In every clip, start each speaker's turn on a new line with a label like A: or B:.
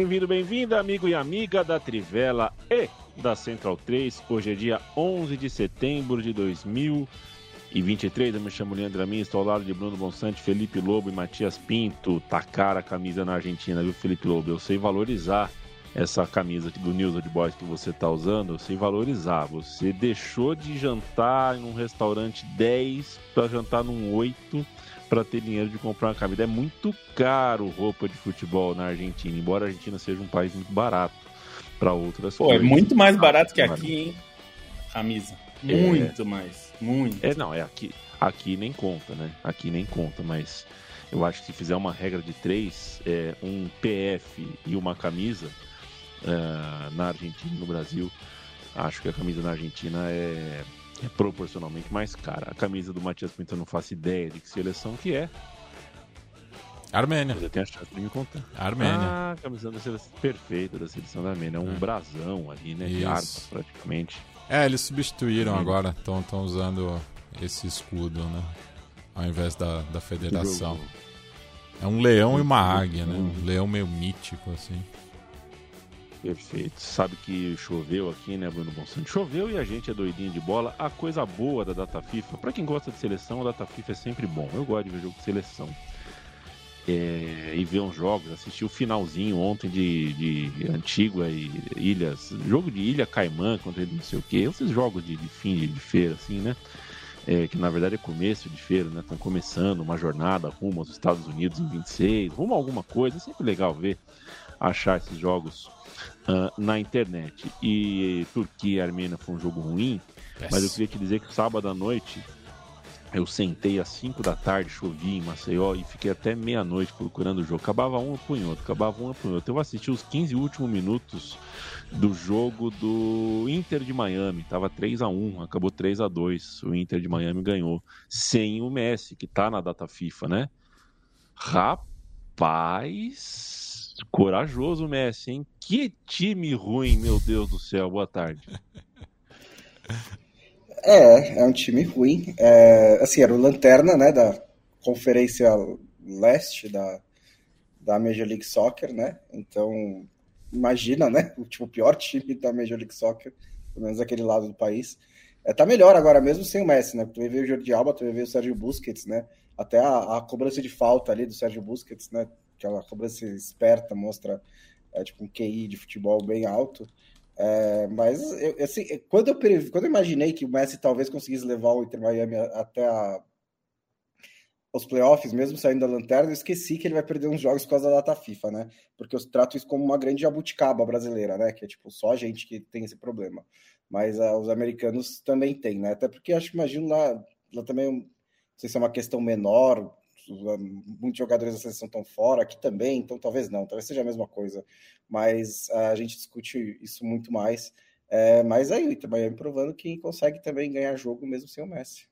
A: Bem-vindo, bem-vinda, amigo e amiga da Trivela e da Central 3. Hoje é dia 11 de setembro de 2023. Eu me chamo Leandro Amin, estou ao lado de Bruno Bonsante, Felipe Lobo e Matias Pinto. Tacar a camisa na Argentina, viu, Felipe Lobo? Eu sei valorizar essa camisa do News Old Boys que você está usando, eu sei valorizar. Você deixou de jantar em um restaurante 10 para jantar num 8 para ter dinheiro de comprar uma camisa. É muito caro roupa de futebol na Argentina, embora a Argentina seja um país muito barato para outras
B: Pô,
A: coisas.
B: é muito mais barato que aqui, hein? Camisa. Muito é. mais. Muito.
A: É, não, é aqui. Aqui nem conta, né? Aqui nem conta, mas eu acho que se fizer uma regra de três, é, um PF e uma camisa uh, na Argentina e no Brasil, acho que a camisa na Argentina é é proporcionalmente mais cara. A camisa do Matias Pinto eu não faço ideia de que seleção que é.
C: Armênia.
A: Você tem a chance de me contar.
C: Armênia.
A: Ah, a camisa da seleção perfeita da seleção da Armênia. É um é. brasão ali, né? Isso. De armas, praticamente.
C: É, eles substituíram Sim. agora. Estão usando esse escudo, né? Ao invés da, da federação. É um leão e uma águia, né? Um leão meio mítico, assim.
A: Perfeito. Sabe que choveu aqui, né, Bruno Bonsante? Choveu e a gente é doidinho de bola. A coisa boa da data FIFA, para quem gosta de seleção, a data FIFA é sempre bom. Eu gosto de ver jogo de seleção. É, e ver uns jogos, assistir o finalzinho ontem de, de Antigua e Ilhas, jogo de Ilha Caimã contra não sei o que, esses jogos de, de fim de, de, feira, assim, né? É, que na verdade é começo de feira, né? Estão começando uma jornada rumo aos Estados Unidos em 26, rumo a alguma coisa, é sempre legal ver, achar esses jogos uh, na internet. E Turquia e Armênia foi um jogo ruim, mas eu queria te dizer que sábado à noite eu sentei às 5 da tarde, chovia em Maceió e fiquei até meia-noite procurando o jogo. Acabava um, eu outro, acabava um, eu outro. Eu assisti os 15 últimos minutos do jogo do Inter de Miami. Tava 3 a 1 acabou 3 a 2 O Inter de Miami ganhou sem o Messi, que tá na data FIFA, né? Rapaz, Corajoso Messi, hein? Que time ruim, meu Deus do céu. Boa tarde.
D: É, é um time ruim. É, assim, era o lanterna, né, da Conferência Leste da, da Major League Soccer, né? Então, imagina, né? O tipo, pior time da Major League Soccer, pelo menos aquele lado do país. É, tá melhor agora mesmo sem o Messi, né? Tu ver o Jordi Alba, tu ver o Sérgio Busquets, né? Até a, a cobrança de falta ali do Sérgio Busquets, né? Aquela cobrança esperta, mostra é, tipo, um QI de futebol bem alto. É, mas eu, assim, quando, eu, quando eu imaginei que o Messi talvez conseguisse levar o Inter Miami até a, os playoffs, mesmo saindo da lanterna, eu esqueci que ele vai perder uns jogos por causa da data FIFA, né? Porque eu trato isso como uma grande jabuticaba brasileira, né? Que é tipo só a gente que tem esse problema. Mas uh, os americanos também têm, né? Até porque acho que imagino lá, lá também, não sei se é uma questão menor, muitos jogadores da seleção estão fora, aqui também, então talvez não, talvez seja a mesma coisa, mas a gente discute isso muito mais. É, mas aí o Miami provando que consegue também ganhar jogo mesmo sem o Messi.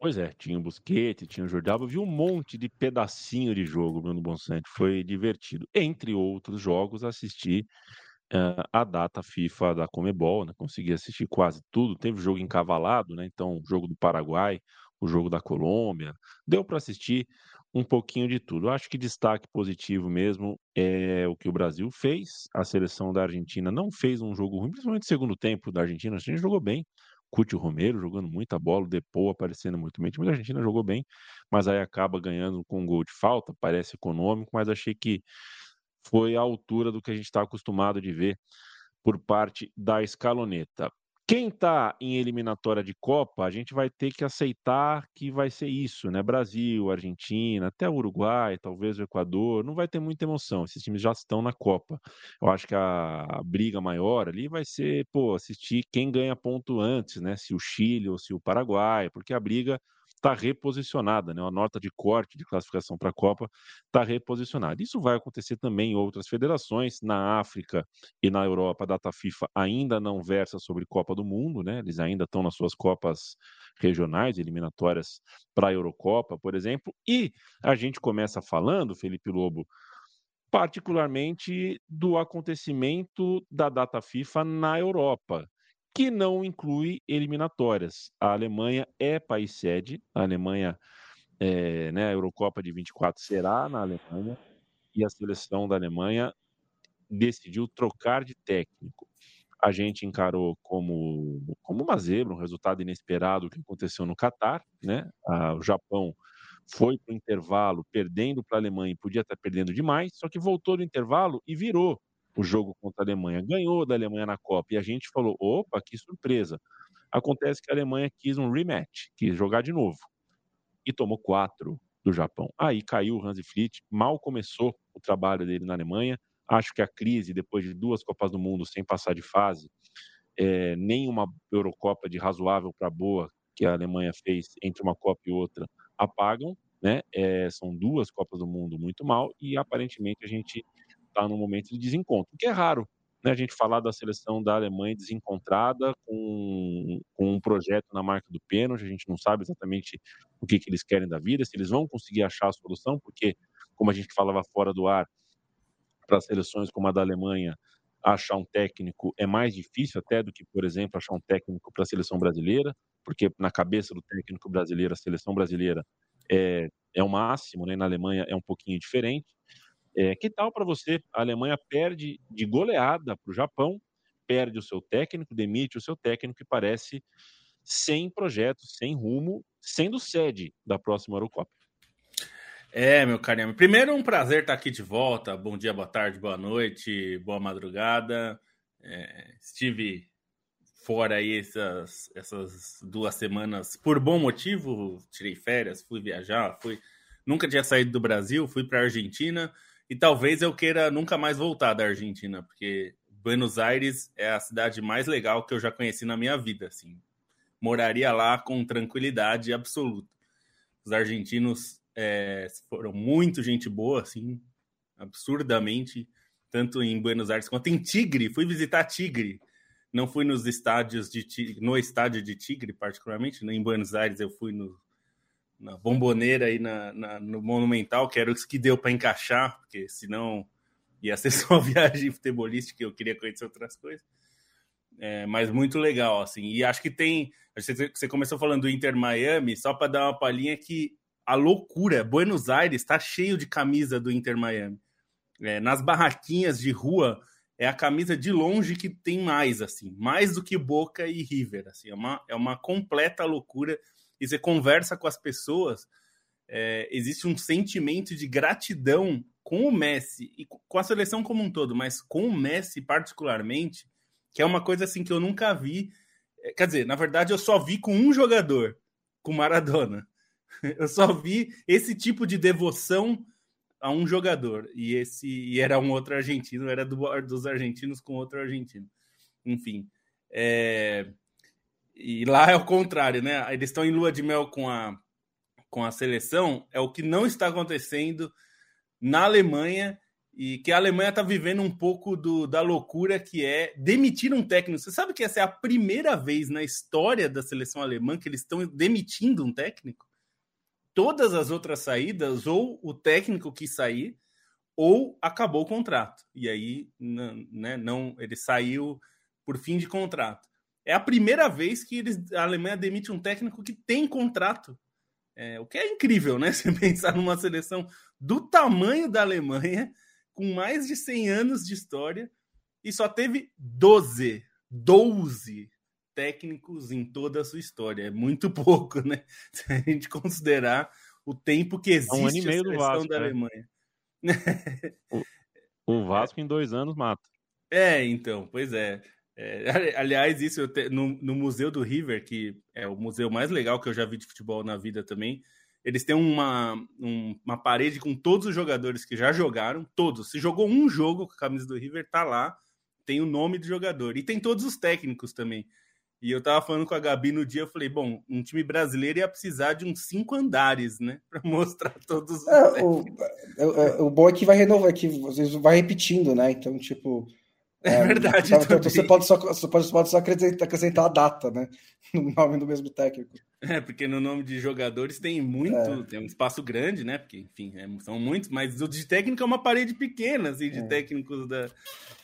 A: Pois é, tinha o Busquete, tinha o Jordalba, vi um monte de pedacinho de jogo, Bruno Bonsante, foi divertido. Entre outros jogos, assisti uh, a data FIFA da Comebol, né? consegui assistir quase tudo, teve jogo encavalado, né? então jogo do Paraguai, o jogo da Colômbia. Deu para assistir um pouquinho de tudo. Acho que destaque positivo mesmo é o que o Brasil fez. A seleção da Argentina não fez um jogo ruim, principalmente no segundo tempo da Argentina. A gente jogou bem. Cúcio Romero jogando muita bola, o Depou aparecendo muito bem. A Argentina jogou bem, mas aí acaba ganhando com um gol de falta. Parece econômico, mas achei que foi à altura do que a gente está acostumado de ver por parte da escaloneta. Quem está em eliminatória de Copa, a gente vai ter que aceitar que vai ser isso, né? Brasil, Argentina, até o Uruguai, talvez o Equador, não vai ter muita emoção. Esses times já estão na Copa. Eu acho que a, a briga maior ali vai ser, pô, assistir quem ganha ponto antes, né? Se o Chile ou se o Paraguai, porque a briga está reposicionada, né? A nota de corte de classificação para a Copa está reposicionada. Isso vai acontecer também em outras federações, na África e na Europa. A data FIFA ainda não versa sobre Copa do Mundo, né? Eles ainda estão nas suas copas regionais, eliminatórias para a Eurocopa, por exemplo. E a gente começa falando, Felipe Lobo, particularmente do acontecimento da data FIFA na Europa que não inclui eliminatórias. A Alemanha é país sede, a Alemanha, é, né, a Eurocopa de 24 será na Alemanha, e a seleção da Alemanha decidiu trocar de técnico. A gente encarou como, como uma zebra, um resultado inesperado que aconteceu no Catar, né? o Japão foi para o intervalo perdendo para a Alemanha e podia estar perdendo demais, só que voltou do intervalo e virou o jogo contra a Alemanha, ganhou da Alemanha na Copa e a gente falou: opa, que surpresa. Acontece que a Alemanha quis um rematch, quis jogar de novo e tomou quatro do Japão. Aí caiu o Hansi Flick, mal começou o trabalho dele na Alemanha. Acho que a crise, depois de duas Copas do Mundo sem passar de fase, é, nem uma Eurocopa de razoável para boa que a Alemanha fez entre uma Copa e outra apagam, né? É, são duas Copas do Mundo muito mal e aparentemente a gente está num momento de desencontro, que é raro né, a gente falar da seleção da Alemanha desencontrada, com, com, um projeto na marca do pênalti, a gente não sabe exatamente o que, que eles querem da vida, se eles vão conseguir achar a solução, porque, como a gente falava fora do ar, para seleções como a da Alemanha, achar um técnico é mais difícil até do que, por exemplo, achar um técnico para a seleção brasileira, porque na cabeça do técnico brasileiro, a seleção brasileira é, é o máximo, né? na Alemanha é um pouquinho diferente. É, que tal para você? A Alemanha perde de goleada para o Japão, perde o seu técnico, demite o seu técnico e parece sem projeto, sem rumo, sendo sede da próxima Eurocopa.
B: É, meu carinho. Primeiro, um prazer estar aqui de volta. Bom dia, boa tarde, boa noite, boa madrugada. É, estive fora aí essas, essas duas semanas por bom motivo. Tirei férias, fui viajar, fui. Nunca tinha saído do Brasil, fui para a Argentina. E talvez eu queira nunca mais voltar da Argentina, porque Buenos Aires é a cidade mais legal que eu já conheci na minha vida, assim. Moraria lá com tranquilidade absoluta. Os argentinos é, foram muito gente boa, assim, absurdamente, tanto em Buenos Aires quanto em Tigre. Fui visitar Tigre. Não fui nos estádios de Tigre, no estádio de Tigre, particularmente. Em Buenos Aires eu fui no na bomboneira e na, na, no Monumental, que era os que deu para encaixar, porque senão ia ser só viagem futebolística, eu queria conhecer outras coisas. É, mas muito legal, assim. E acho que tem. Você começou falando do Inter Miami, só para dar uma palhinha que a loucura, Buenos Aires está cheio de camisa do Inter Miami. É, nas barraquinhas de rua é a camisa de longe que tem mais, assim, mais do que Boca e River, assim, é uma, é uma completa loucura e você conversa com as pessoas, é, existe um sentimento de gratidão com o Messi e com a seleção como um todo, mas com o Messi particularmente, que é uma coisa assim que eu nunca vi. É, quer dizer, na verdade, eu só vi com um jogador, com Maradona. Eu só vi esse tipo de devoção a um jogador. E esse e era um outro argentino, era do, dos argentinos com outro argentino. Enfim. É, e lá é o contrário, né? Eles estão em lua de mel com a, com a seleção, é o que não está acontecendo na Alemanha e que a Alemanha está vivendo um pouco do, da loucura que é demitir um técnico. Você sabe que essa é a primeira vez na história da seleção alemã que eles estão demitindo um técnico? Todas as outras saídas, ou o técnico que sair, ou acabou o contrato. E aí, né, não, ele saiu por fim de contrato. É a primeira vez que eles, a Alemanha demite um técnico que tem contrato. É, o que é incrível, né? Você pensar numa seleção do tamanho da Alemanha, com mais de 100 anos de história, e só teve 12, 12 técnicos em toda a sua história. É muito pouco, né? Se a gente considerar o tempo que existe é um ano e meio a seleção Vasco, da né? Alemanha.
A: O, o Vasco em dois anos mata.
B: É, então, pois é. É, aliás, isso te, no, no, Museu do River, que é o museu mais legal que eu já vi de futebol na vida também, eles têm uma, um, uma parede com todos os jogadores que já jogaram, todos. Se jogou um jogo com a camisa do River, tá lá, tem o nome do jogador. E tem todos os técnicos também. E eu tava falando com a Gabi no dia, eu falei, bom, um time brasileiro ia precisar de uns cinco andares, né? Para mostrar todos os.
D: É, o, é, é, o, bom é que vai renovar, que vocês vai repetindo, né? Então, tipo.
B: É, é verdade.
D: Então, então você pode só, você pode, pode só acrescentar, acrescentar a data, né? No nome do mesmo técnico.
B: É, porque no nome de jogadores tem muito, é. tem um espaço grande, né? Porque, enfim, é, são muitos, mas o de técnico é uma parede pequena, assim, de é. técnicos da.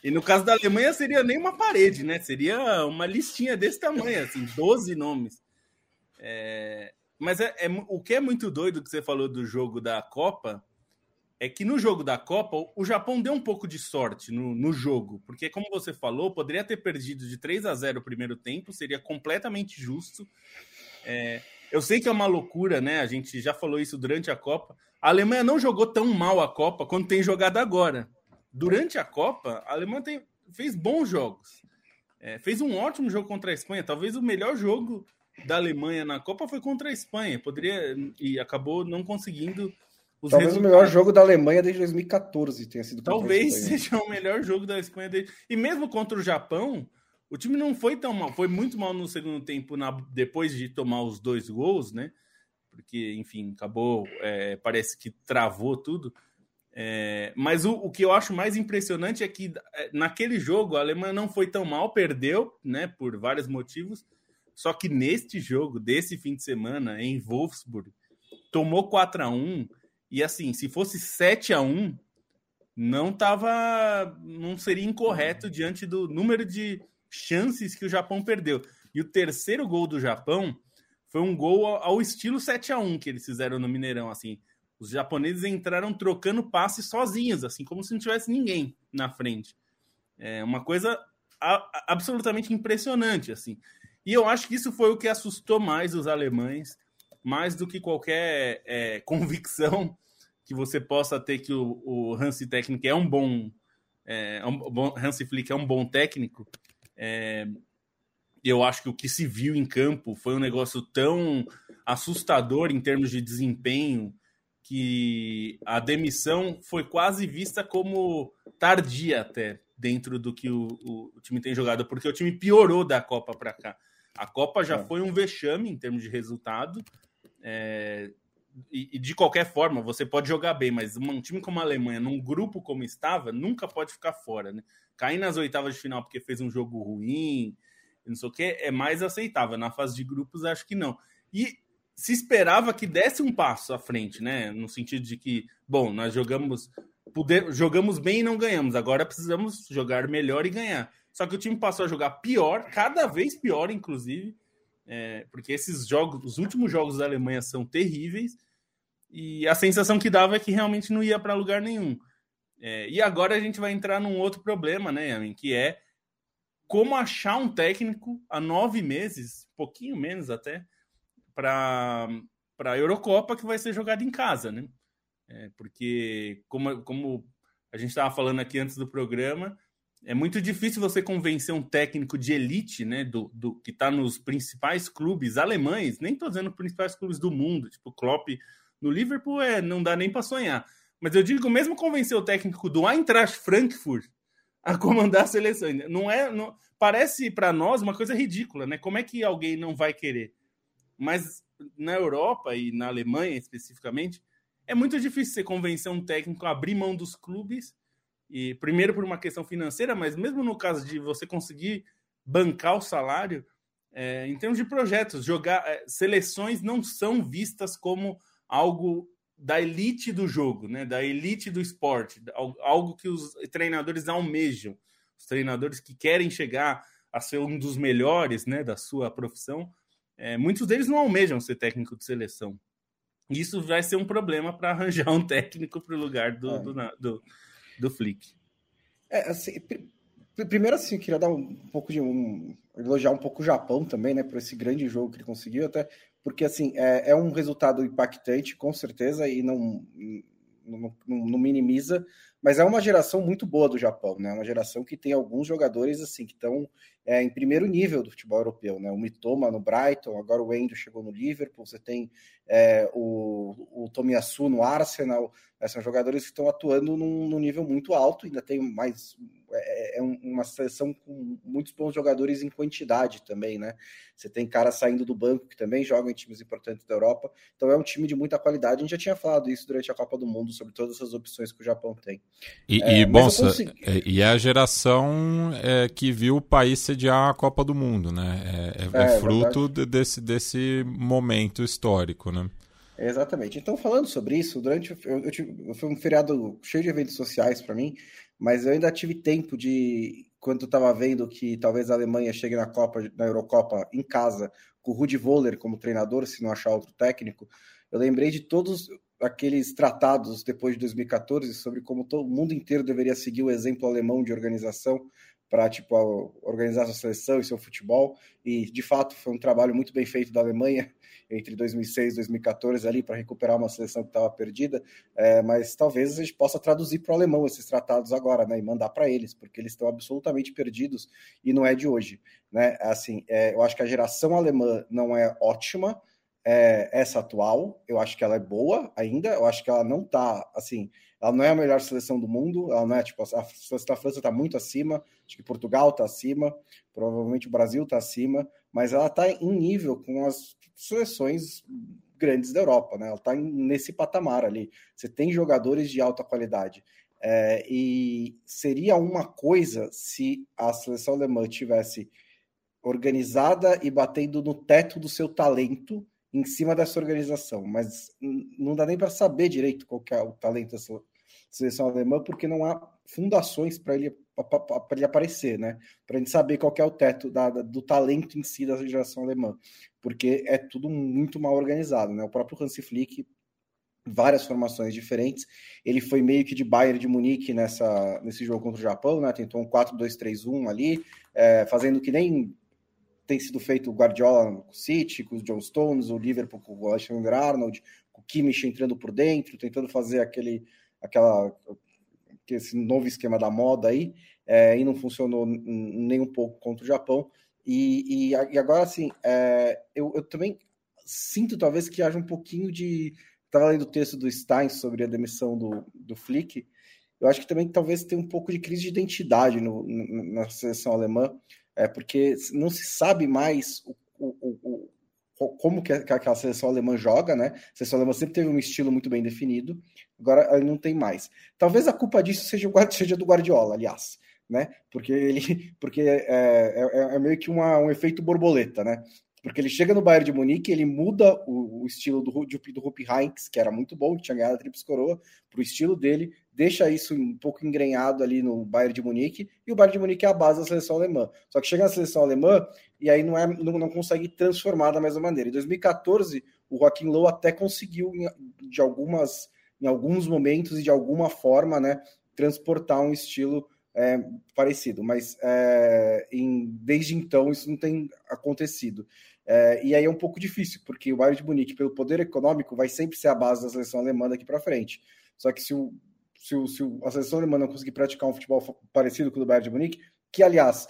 B: E no caso da Alemanha seria nem uma parede, né? Seria uma listinha desse tamanho, assim, 12 nomes. É... Mas é, é, o que é muito doido que você falou do jogo da Copa é que no jogo da Copa, o Japão deu um pouco de sorte no, no jogo, porque, como você falou, poderia ter perdido de 3 a 0 o primeiro tempo, seria completamente justo. É, eu sei que é uma loucura, né? A gente já falou isso durante a Copa. A Alemanha não jogou tão mal a Copa quanto tem jogado agora. Durante a Copa, a Alemanha tem, fez bons jogos. É, fez um ótimo jogo contra a Espanha. Talvez o melhor jogo da Alemanha na Copa foi contra a Espanha. Poderia e acabou não conseguindo
D: os Talvez resultados. o melhor jogo da Alemanha desde 2014 tenha sido.
B: Talvez seja o melhor jogo da Espanha desde... E mesmo contra o Japão, o time não foi tão mal. Foi muito mal no segundo tempo, na... depois de tomar os dois gols, né? Porque, enfim, acabou. É... parece que travou tudo. É... mas o, o, que eu acho mais impressionante é que é, naquele jogo a Alemanha não foi tão mal, perdeu, né? Por vários motivos. Só que neste jogo, desse fim de semana, em Wolfsburg, tomou 4 a 1 e assim, se fosse 7 a 1 não tava. não seria incorreto diante do número de chances que o Japão perdeu. E o terceiro gol do Japão foi um gol ao estilo 7 a 1 que eles fizeram no Mineirão, assim. Os japoneses entraram trocando passes sozinhos, assim, como se não tivesse ninguém na frente. É uma coisa absolutamente impressionante, assim. E eu acho que isso foi o que assustou mais os alemães, mais do que qualquer é, convicção que você possa ter que o, o Hansi técnico é um bom, é, é um bom Hansi Flick é um bom técnico. É, eu acho que o que se viu em campo foi um negócio tão assustador em termos de desempenho que a demissão foi quase vista como tardia até dentro do que o, o, o time tem jogado, porque o time piorou da Copa para cá. A Copa já é. foi um vexame em termos de resultado. É, e, e, de qualquer forma, você pode jogar bem, mas um time como a Alemanha, num grupo como estava, nunca pode ficar fora, né? Cair nas oitavas de final porque fez um jogo ruim, não sei o que, é mais aceitável. Na fase de grupos, acho que não. E se esperava que desse um passo à frente, né? No sentido de que, bom, nós jogamos, poder, jogamos bem e não ganhamos, agora precisamos jogar melhor e ganhar. Só que o time passou a jogar pior, cada vez pior, inclusive, é, porque esses jogos, os últimos jogos da Alemanha são terríveis e a sensação que dava é que realmente não ia para lugar nenhum. É, e agora a gente vai entrar num outro problema, né, Yamin, que é como achar um técnico há nove meses, pouquinho menos até, para a Eurocopa que vai ser jogada em casa, né? É, porque, como, como a gente estava falando aqui antes do programa, é muito difícil você convencer um técnico de elite, né, do, do que está nos principais clubes alemães, nem estou dizendo principais clubes do mundo, tipo Klopp no Liverpool é, não dá nem para sonhar. Mas eu digo, mesmo convencer o técnico do Eintracht Frankfurt a comandar a seleção, não é, não, parece para nós uma coisa ridícula, né? Como é que alguém não vai querer? Mas na Europa e na Alemanha especificamente, é muito difícil você convencer um técnico a abrir mão dos clubes e primeiro por uma questão financeira, mas mesmo no caso de você conseguir bancar o salário, é, em termos de projetos, jogar é, seleções não são vistas como algo da elite do jogo, né? da elite do esporte, algo que os treinadores almejam, os treinadores que querem chegar a ser um dos melhores né, da sua profissão, é, muitos deles não almejam ser técnico de seleção. Isso vai ser um problema para arranjar um técnico para o lugar do, é. do, do, do Flick.
D: É, assim, primeiro assim, eu queria dar um pouco de um elogiar um pouco o Japão também, né, por esse grande jogo que ele conseguiu, até porque assim é, é um resultado impactante, com certeza, e não, não, não minimiza, mas é uma geração muito boa do Japão, né? Uma geração que tem alguns jogadores assim que estão é, em primeiro nível do futebol europeu, né? O Mitoma no Brighton, agora o Endo chegou no Liverpool, você tem é, o, o Tomiyasu no Arsenal, né? são jogadores que estão atuando num, num nível muito alto, ainda tem mais é, é uma seleção com muitos bons jogadores em quantidade também, né? Você tem caras saindo do banco que também jogam em times importantes da Europa, então é um time de muita qualidade. A gente já tinha falado isso durante a Copa do Mundo sobre todas essas opções que o Japão tem.
C: E, é, e bom, consegui... É, e é a geração é, que viu o país sediar a Copa do Mundo, né? É, é, é fruto desse, desse momento histórico, né?
D: Exatamente. Então, falando sobre isso, durante eu, eu tive, foi um feriado cheio de eventos sociais para mim, mas eu ainda tive tempo de quando estava vendo que talvez a Alemanha chegue na Copa, na Eurocopa em casa, com o Rudi Voller como treinador, se não achar outro técnico, eu lembrei de todos aqueles tratados depois de 2014 sobre como todo mundo inteiro deveria seguir o exemplo alemão de organização para tipo organizar sua seleção e seu futebol e de fato foi um trabalho muito bem feito da Alemanha entre 2006 e 2014 ali para recuperar uma seleção que estava perdida, é, mas talvez a gente possa traduzir para o alemão esses tratados agora, né, e mandar para eles, porque eles estão absolutamente perdidos e não é de hoje, né? Assim, é, eu acho que a geração alemã não é ótima, é, essa atual, eu acho que ela é boa ainda, eu acho que ela não está assim, ela não é a melhor seleção do mundo, ela não é tipo a seleção da França está muito acima, acho que Portugal está acima, provavelmente o Brasil está acima, mas ela está em nível com as seleções grandes da Europa, né? Ela está nesse patamar ali. Você tem jogadores de alta qualidade. É, e seria uma coisa se a seleção alemã tivesse organizada e batendo no teto do seu talento em cima dessa organização, mas não dá nem para saber direito qual é o talento dessa seleção alemã, porque não há fundações para ele, ele aparecer, né? Para a gente saber qual é o teto da, do talento em si da geração alemã, porque é tudo muito mal organizado, né? O próprio Hansi Flick, várias formações diferentes, ele foi meio que de Bayern de Munique nessa, nesse jogo contra o Japão, né? Tentou um 4-2-3-1 ali, é, fazendo que nem tem sido feito o Guardiola com o City, com os John Stones, o Liverpool com o Alexander Arnold, com o Kimmich entrando por dentro, tentando fazer aquele aquela esse novo esquema da moda aí, é, e não funcionou nem um pouco contra o Japão. E, e, e agora, assim, é, eu, eu, também sinto talvez que haja um pouquinho de. Estava lendo o texto do Stein sobre a demissão do, do Flick. Eu acho que também talvez tenha um pouco de crise de identidade no, na seleção alemã, é, porque não se sabe mais o, o, o como que aquela seleção alemã joga, né? A seleção alemã sempre teve um estilo muito bem definido, agora ele não tem mais. Talvez a culpa disso seja, seja do Guardiola, aliás, né? Porque ele, porque é, é, é meio que uma, um efeito borboleta, né? Porque ele chega no Bayern de Munique, ele muda o, o estilo do, do, do Rupp Heinz, que era muito bom, que tinha ganhado a Trips Coroa, para o estilo dele, deixa isso um pouco engrenhado ali no Bayern de Munique, e o Bayern de Munique é a base da seleção alemã. Só que chega na seleção alemã e aí não, é, não, não consegue transformar da mesma maneira. Em 2014, o Joaquim Low até conseguiu, de algumas, em alguns momentos e de alguma forma, né, transportar um estilo é, parecido, mas é, em, desde então isso não tem acontecido. É, e aí é um pouco difícil, porque o Bayern de Munique, pelo poder econômico, vai sempre ser a base da seleção alemã daqui para frente. Só que se o se, o, se a seleção alemã não conseguir praticar um futebol parecido com o do Bayern de Munique, que aliás,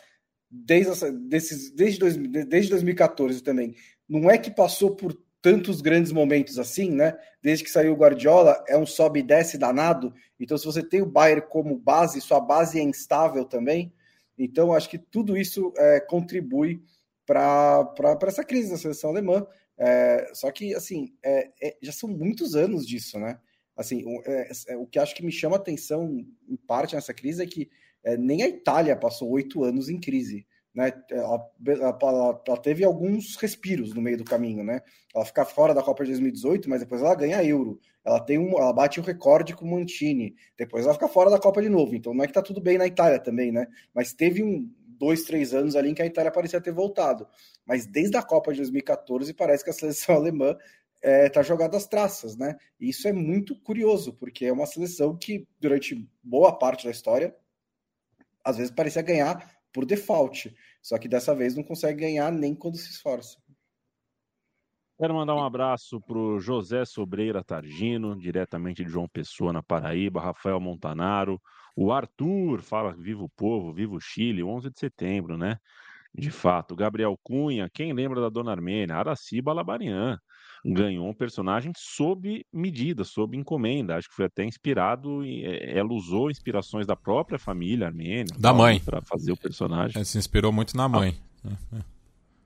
D: desde, desses, desde, dois, desde 2014 também, não é que passou por tantos grandes momentos assim, né? Desde que saiu o Guardiola, é um sobe e desce danado. Então, se você tem o Bayern como base, sua base é instável também. Então, acho que tudo isso é, contribui para essa crise da seleção alemã. É, só que, assim, é, é, já são muitos anos disso, né? Assim, o, é, é, o que acho que me chama atenção, em parte, nessa crise é que é, nem a Itália passou oito anos em crise. Né? Ela, ela, ela, teve alguns respiros no meio do caminho, né? Ela fica fora da Copa de 2018, mas depois ela ganha Euro. Ela tem um, ela bate o um recorde com o Mantini. Depois ela fica fora da Copa de novo. Então não é que tá tudo bem na Itália também, né? Mas teve um dois, três anos ali em que a Itália parecia ter voltado. Mas desde a Copa de 2014 parece que a seleção alemã está é, tá jogado às traças, né? E isso é muito curioso, porque é uma seleção que, durante boa parte da história, às vezes parecia ganhar por default. Só que dessa vez não consegue ganhar nem quando se esforça.
A: Quero mandar um abraço pro José Sobreira Targino, diretamente de João Pessoa, na Paraíba, Rafael Montanaro, o Arthur, fala Viva o Povo, Viva o Chile, 11 de setembro, né? De fato, Gabriel Cunha, quem lembra da Dona Armênia? Araci Balabarian, ganhou um personagem sob medida, sob encomenda. Acho que foi até inspirado, é, ela usou inspirações da própria família armênia.
C: Da mãe.
A: Para fazer o personagem.
C: Ela se inspirou muito na mãe.
A: Ah.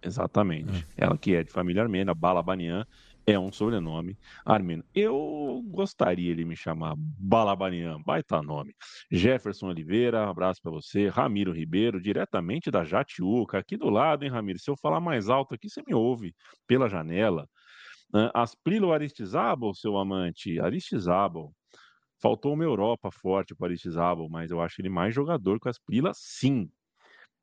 A: Exatamente. É. Ela que é de família armênia, Balabanian, é um sobrenome armênio. Eu gostaria de me chamar Balabanian, baita nome. Jefferson Oliveira, abraço para você. Ramiro Ribeiro, diretamente da Jatiuca, aqui do lado, hein, Ramiro? Se eu falar mais alto aqui, você me ouve pela janela. Uh, Asprilo Aristizábal, seu amante, Aristizábal. Faltou uma Europa forte para Aristizábal, mas eu acho ele mais jogador que o Asprila, sim.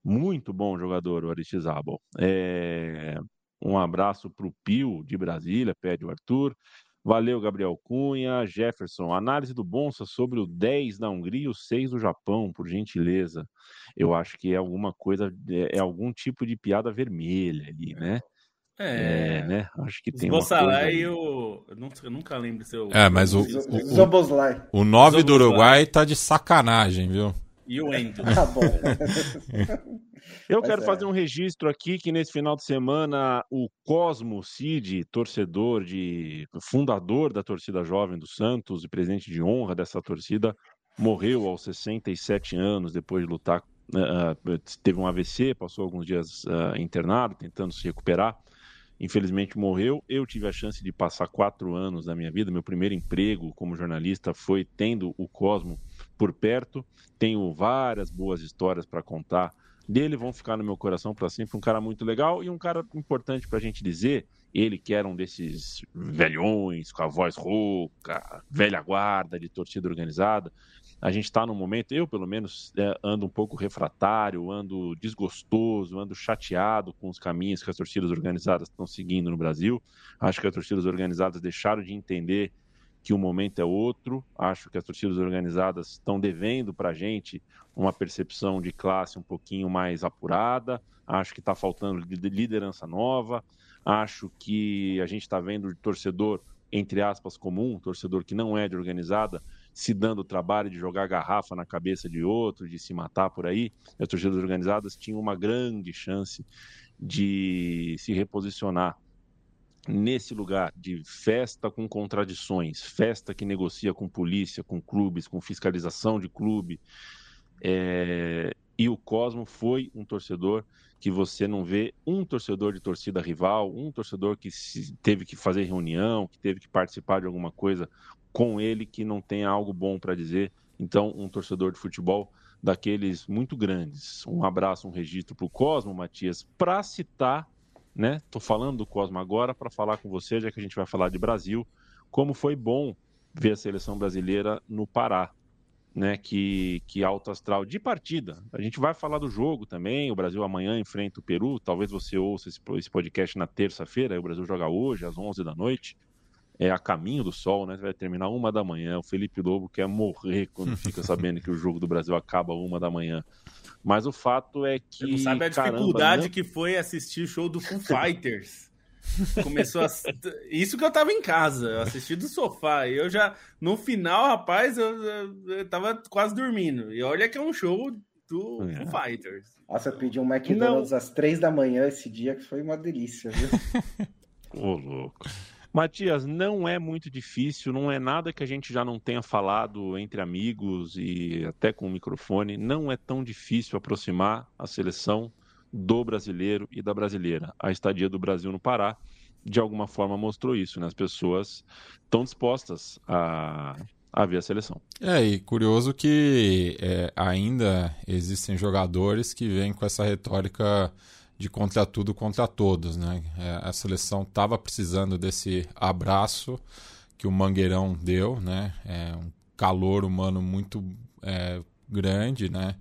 A: Muito bom jogador, o Aristizábal. É... Um abraço para o Pio, de Brasília, pede o Arthur. Valeu, Gabriel Cunha. Jefferson, análise do Bonsa sobre o 10 da Hungria e o 6 do Japão, por gentileza. Eu acho que é alguma coisa, é, é algum tipo de piada vermelha ali, né?
B: É,
A: é né? Acho que tem
B: Bossalai e o. Eu nunca, eu nunca lembro seu.
C: É, mas o. O, o, o 9 do Uruguai tá de sacanagem, viu?
B: E o Ento.
D: Tá bom.
A: Eu quero é. fazer um registro aqui que nesse final de semana o Cosmo Cid, torcedor de fundador da torcida jovem do Santos e presidente de honra dessa torcida, morreu aos 67 anos depois de lutar. Uh, teve um AVC, passou alguns dias uh, internado, tentando se recuperar. Infelizmente morreu. Eu tive a chance de passar quatro anos da minha vida. Meu primeiro emprego como jornalista foi tendo o Cosmo por perto. Tenho várias boas histórias para contar dele, vão ficar no meu coração para sempre. Um cara muito legal e um cara importante para a gente dizer. Ele que era um desses velhões, com a voz rouca, velha guarda de torcida organizada. A gente está num momento, eu pelo menos é, ando um pouco refratário, ando desgostoso, ando chateado com os caminhos que as torcidas organizadas estão seguindo no Brasil. Acho que as torcidas organizadas deixaram de entender que o momento é outro. Acho que as torcidas organizadas estão devendo para a gente uma percepção de classe um pouquinho mais apurada. Acho que está faltando liderança nova. Acho que a gente está vendo o torcedor, entre aspas, comum, torcedor que não é de organizada, se dando o trabalho de jogar garrafa na cabeça de outro, de se matar por aí. As torcidas organizadas tinham uma grande chance de se reposicionar nesse lugar de festa com contradições, festa que negocia com polícia, com clubes, com fiscalização de clube. É... E o Cosmo foi um torcedor que você não vê um torcedor de torcida rival, um torcedor que teve que fazer reunião, que teve que participar de alguma coisa com ele que não tenha algo bom para dizer. Então, um torcedor de futebol daqueles muito grandes. Um abraço, um registro para o Cosmo, Matias, para citar né? Tô falando do Cosmo agora para falar com você, já que a gente vai falar de Brasil, como foi bom ver a seleção brasileira no Pará, né? Que, que alto astral de partida. A gente vai falar do jogo também. O Brasil amanhã enfrenta o Peru. Talvez você ouça esse, esse podcast na terça-feira. O Brasil joga hoje, às 11 da noite. É a caminho do sol, né? Vai terminar uma da manhã. O Felipe Lobo quer morrer quando fica sabendo que o jogo do Brasil acaba uma da manhã. Mas o fato é que. Você
B: não sabe a dificuldade caramba, que foi assistir o show do Foo Fighters. Começou a... Isso que eu tava em casa, eu assisti do sofá. E eu já. No final, rapaz, eu, eu tava quase dormindo. E olha que é um show do é. Foo Fighters.
D: Nossa, eu pedi um McDonald's não. às três da manhã esse dia, que foi uma delícia, viu?
A: Ô, louco. Matias, não é muito difícil, não é nada que a gente já não tenha falado entre amigos e até com o microfone. Não é tão difícil aproximar a seleção do brasileiro e da brasileira. A estadia do Brasil no Pará, de alguma forma, mostrou isso, né? As pessoas estão dispostas a, a ver a seleção.
C: É, e curioso que é, ainda existem jogadores que vêm com essa retórica de contra tudo contra todos, né? É, a seleção estava precisando desse abraço que o Mangueirão deu, né? É um calor humano muito é, grande, né?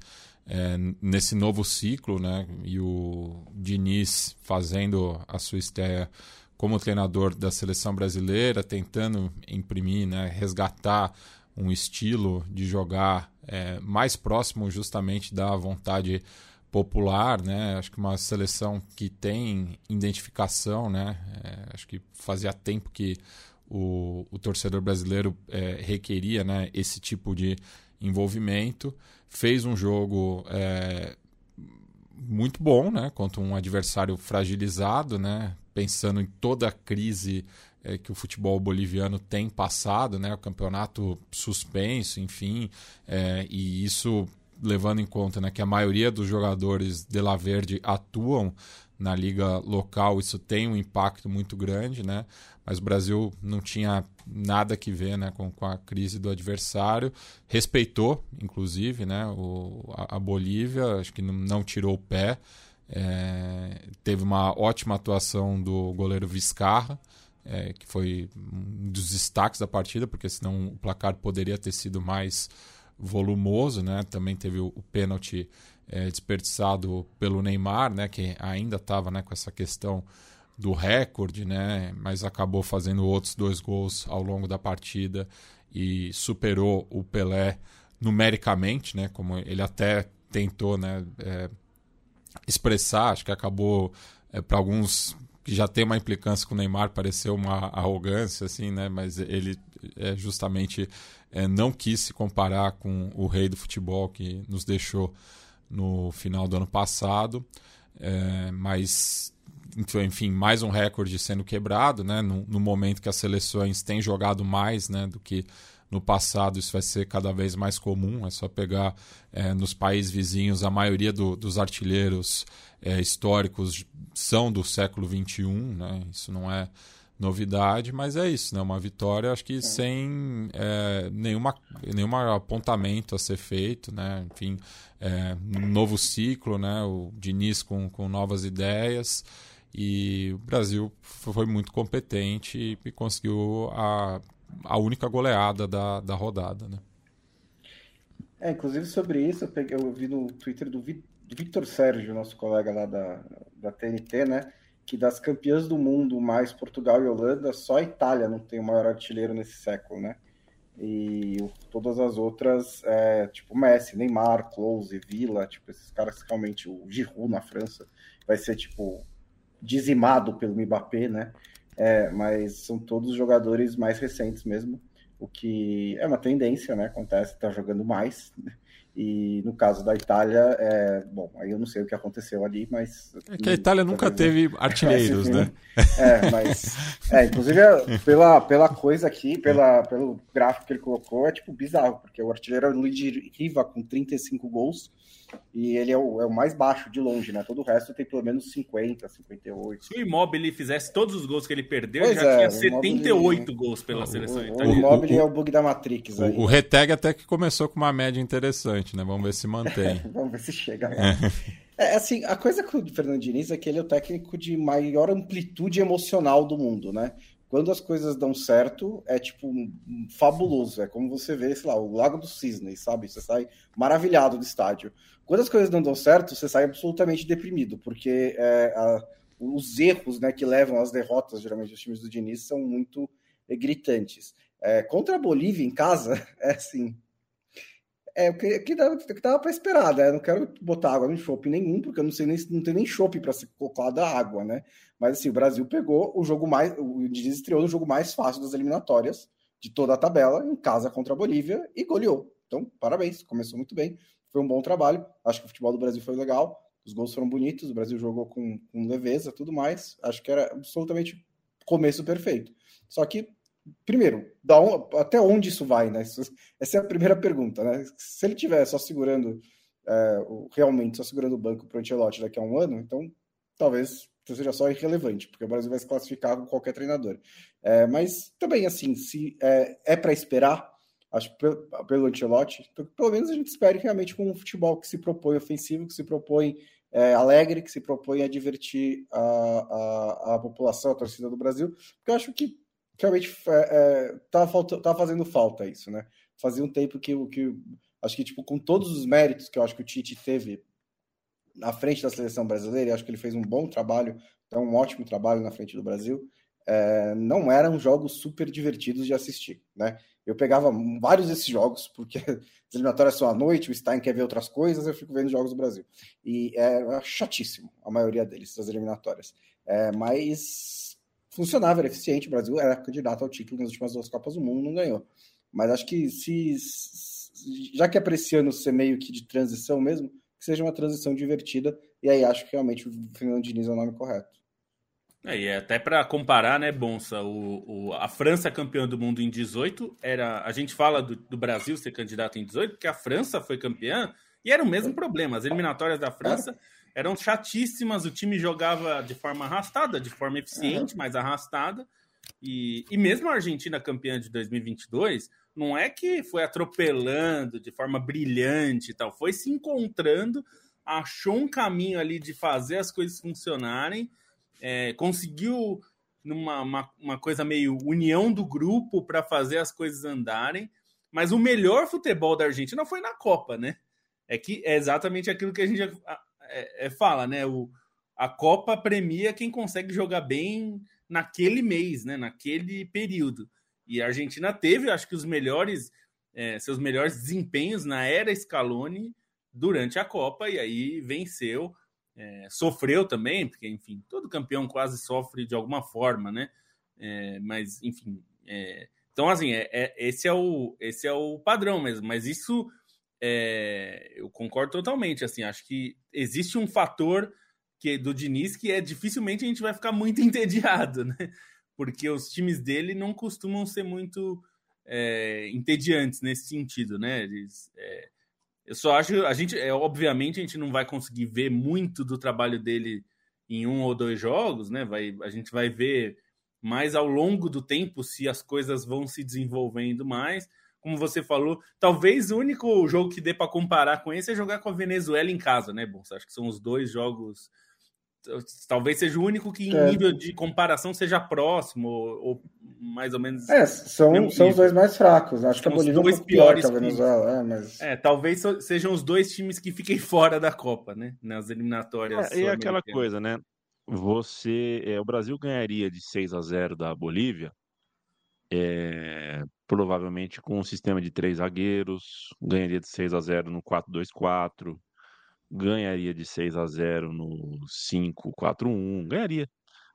C: É, nesse novo ciclo, né? E o Diniz fazendo a sua estreia como treinador da seleção brasileira, tentando imprimir, né? Resgatar um estilo de jogar é, mais próximo justamente da vontade popular, né? Acho que uma seleção que tem identificação, né? É, acho que fazia tempo que o, o torcedor brasileiro é, requeria, né? Esse tipo de envolvimento. Fez um jogo é, muito bom, né? Contra um adversário fragilizado, né? Pensando em toda a crise é, que o futebol boliviano tem passado, né? O campeonato suspenso, enfim, é, e isso levando em conta né, que a maioria dos jogadores de La Verde atuam na liga local, isso tem um impacto muito grande, né? Mas o Brasil não tinha nada que ver né, com, com a crise do adversário, respeitou, inclusive, né, o, a, a Bolívia, acho que não, não tirou o pé. É, teve uma ótima atuação do goleiro Vizcarra, é, que foi um dos destaques da partida, porque senão o placar poderia ter sido mais volumoso, né? Também teve o, o pênalti é, desperdiçado pelo Neymar, né? Que ainda estava né, com essa questão do recorde, né? Mas acabou fazendo outros dois gols ao longo da partida e superou o Pelé numericamente, né? Como ele até tentou, né? É, expressar, acho que acabou é, para alguns que já tem uma implicância com o Neymar, pareceu uma arrogância, assim, né? Mas ele é, justamente é, não quis se comparar com o rei do futebol que nos deixou no final do ano passado. É, mas, enfim, mais um recorde sendo quebrado, né? No, no, momento que as seleções têm jogado mais, né? Do que no passado, isso vai ser cada vez mais comum. É só pegar é, nos países vizinhos, a maioria do, dos artilheiros é, históricos são do século XXI, né? Isso não é novidade, mas é isso, né? Uma vitória, acho que é. sem é, nenhuma, nenhum apontamento a ser feito, né? Enfim, é, um novo ciclo, né? O Diniz com, com novas ideias e o Brasil foi muito competente e, e conseguiu a, a única goleada da, da rodada, né?
D: É, inclusive sobre isso, eu, peguei, eu vi no Twitter do, Vi, do Victor Sérgio, nosso colega lá da, da TNT, né? Que das campeãs do mundo, mais Portugal e Holanda, só a Itália não tem o maior artilheiro nesse século, né? E todas as outras, é, tipo Messi, Neymar, Close, Villa, tipo, esses caras realmente, o Giroud na França, vai ser, tipo, dizimado pelo Mbappé, né? É, mas são todos jogadores mais recentes mesmo, o que é uma tendência, né? Acontece, tá jogando mais. E no caso da Itália, é, bom, aí eu não sei o que aconteceu ali, mas.
C: É que a Itália nunca teve artilheiros, né?
D: É, mas. É, inclusive, pela, pela coisa aqui, pela, pelo gráfico que ele colocou, é tipo bizarro, porque o artilheiro é o Luigi Riva com 35 gols e ele é o, é o, mais baixo de longe, né? Todo o resto tem pelo menos 50, 58.
B: Se o Immobile fizesse todos os gols que ele perdeu, pois já é, tinha 78 Immobile... gols pela o, seleção
D: o, italiana. O Immobile é o bug da Matrix
C: aí. O, Reteg até que começou com uma média interessante, né? Vamos ver se mantém.
D: Vamos ver se chega lá. É. é, assim, a coisa com o Fernando Diniz é que ele é o técnico de maior amplitude emocional do mundo, né? Quando as coisas dão certo, é tipo fabuloso. É como você vê, sei lá, o Lago dos Cisnes, sabe? Você sai maravilhado do estádio. Quando as coisas não dão certo, você sai absolutamente deprimido, porque é, a, os erros né, que levam às derrotas, geralmente, dos times do Diniz, são muito é, gritantes. É, contra a Bolívia em casa, é assim. É o que, que, dava, dava para esperar, né? Não quero botar água no chope nenhum, porque eu não sei nem não tem nem chope para ser colocada água, né? Mas assim, o Brasil pegou o jogo mais. O Diniz estreou no jogo mais fácil das eliminatórias de toda a tabela, em casa contra a Bolívia, e goleou. Então, parabéns, começou muito bem. Foi um bom trabalho. Acho que o futebol do Brasil foi legal. Os gols foram bonitos, o Brasil jogou com, com leveza, tudo mais. Acho que era absolutamente começo perfeito. Só que, primeiro, da on, até onde isso vai, né? Essa é a primeira pergunta, né? Se ele tiver só segurando, é, realmente só segurando o banco para o Ancelotti daqui a um ano, então talvez seja só irrelevante, porque o Brasil vai se classificar com qualquer treinador. É, mas também, assim, se é, é para esperar, acho pelo, Ancelotti, então, pelo menos a gente espere realmente com um futebol que se propõe ofensivo, que se propõe é, alegre, que se propõe a divertir a, a, a, população, a torcida do Brasil, porque eu acho que realmente é, é, tá, tá fazendo falta isso, né? Fazia um tempo que, que acho que tipo com todos os méritos que eu acho que o Tite teve na frente da seleção brasileira, acho que ele fez um bom trabalho, então um ótimo trabalho na frente do Brasil. É, não eram jogos super divertidos de assistir, né? Eu pegava vários desses jogos, porque as eliminatórias são à noite, o Stein quer ver outras coisas, eu fico vendo jogos do Brasil. E é chatíssimo a maioria deles, as eliminatórias. É, mas funcionava, era eficiente. O Brasil era candidato ao título nas últimas duas Copas do Mundo, não ganhou. Mas acho que se, já que é para esse ano ser meio que de transição mesmo, que seja uma transição divertida, e aí acho que realmente o Fernando Diniz é o nome correto.
B: É, e até para comparar, né, Bonsa, o, o, a França campeã do mundo em 18 era. A gente fala do, do, Brasil ser candidato em 18, porque a França foi campeã e era o mesmo problema. As eliminatórias da França eram chatíssimas, o time jogava de forma arrastada, de forma eficiente, mas arrastada. E, e mesmo a Argentina campeã de 2022, não é que foi atropelando de forma brilhante e tal, foi se encontrando, achou um caminho ali de fazer as coisas funcionarem é, conseguiu numa uma, uma coisa meio união do grupo para fazer as coisas andarem. Mas o melhor futebol da Argentina foi na Copa, né? É que é exatamente aquilo que a gente é, é, fala, né? O, a Copa premia quem consegue jogar bem naquele mês, né? Naquele período. E a Argentina teve, acho que os melhores, é, seus melhores desempenhos na era Scaloni durante a Copa e aí venceu é, sofreu também, porque, enfim, todo campeão quase sofre de alguma forma, né? É, mas, enfim. É, então, assim, é, é, esse, é o, esse é o padrão mesmo, mas isso é, eu concordo totalmente. Assim, acho que existe um fator que do Diniz que é dificilmente a gente vai ficar muito entediado, né? Porque os times dele não costumam ser muito entediantes nesse sentido, né? Eles. Eu só acho, a gente, é, obviamente, a gente não vai conseguir ver muito do trabalho dele em um ou dois jogos, né? Vai, a gente vai ver mais ao longo do tempo se as coisas vão se desenvolvendo mais. Como você falou, talvez o único jogo que dê para comparar com esse é jogar com a Venezuela em casa, né, Bom? Acho que são os dois jogos talvez seja o único que em é. nível de comparação seja próximo ou, ou mais ou menos.
D: É, são, são os dois mais fracos. Acho são que a Bolívia é um pouco pior que a Venezuela. É, mas...
B: é, talvez sejam os dois times que fiquem fora da Copa, né? Nas eliminatórias.
A: É, e aquela coisa, né? Você, é, o Brasil ganharia de 6 a 0 da Bolívia, é, provavelmente com um sistema de três zagueiros, ganharia de 6 a 0 no 4-2-4 ganharia de 6 a 0 no 5-4-1, ganharia.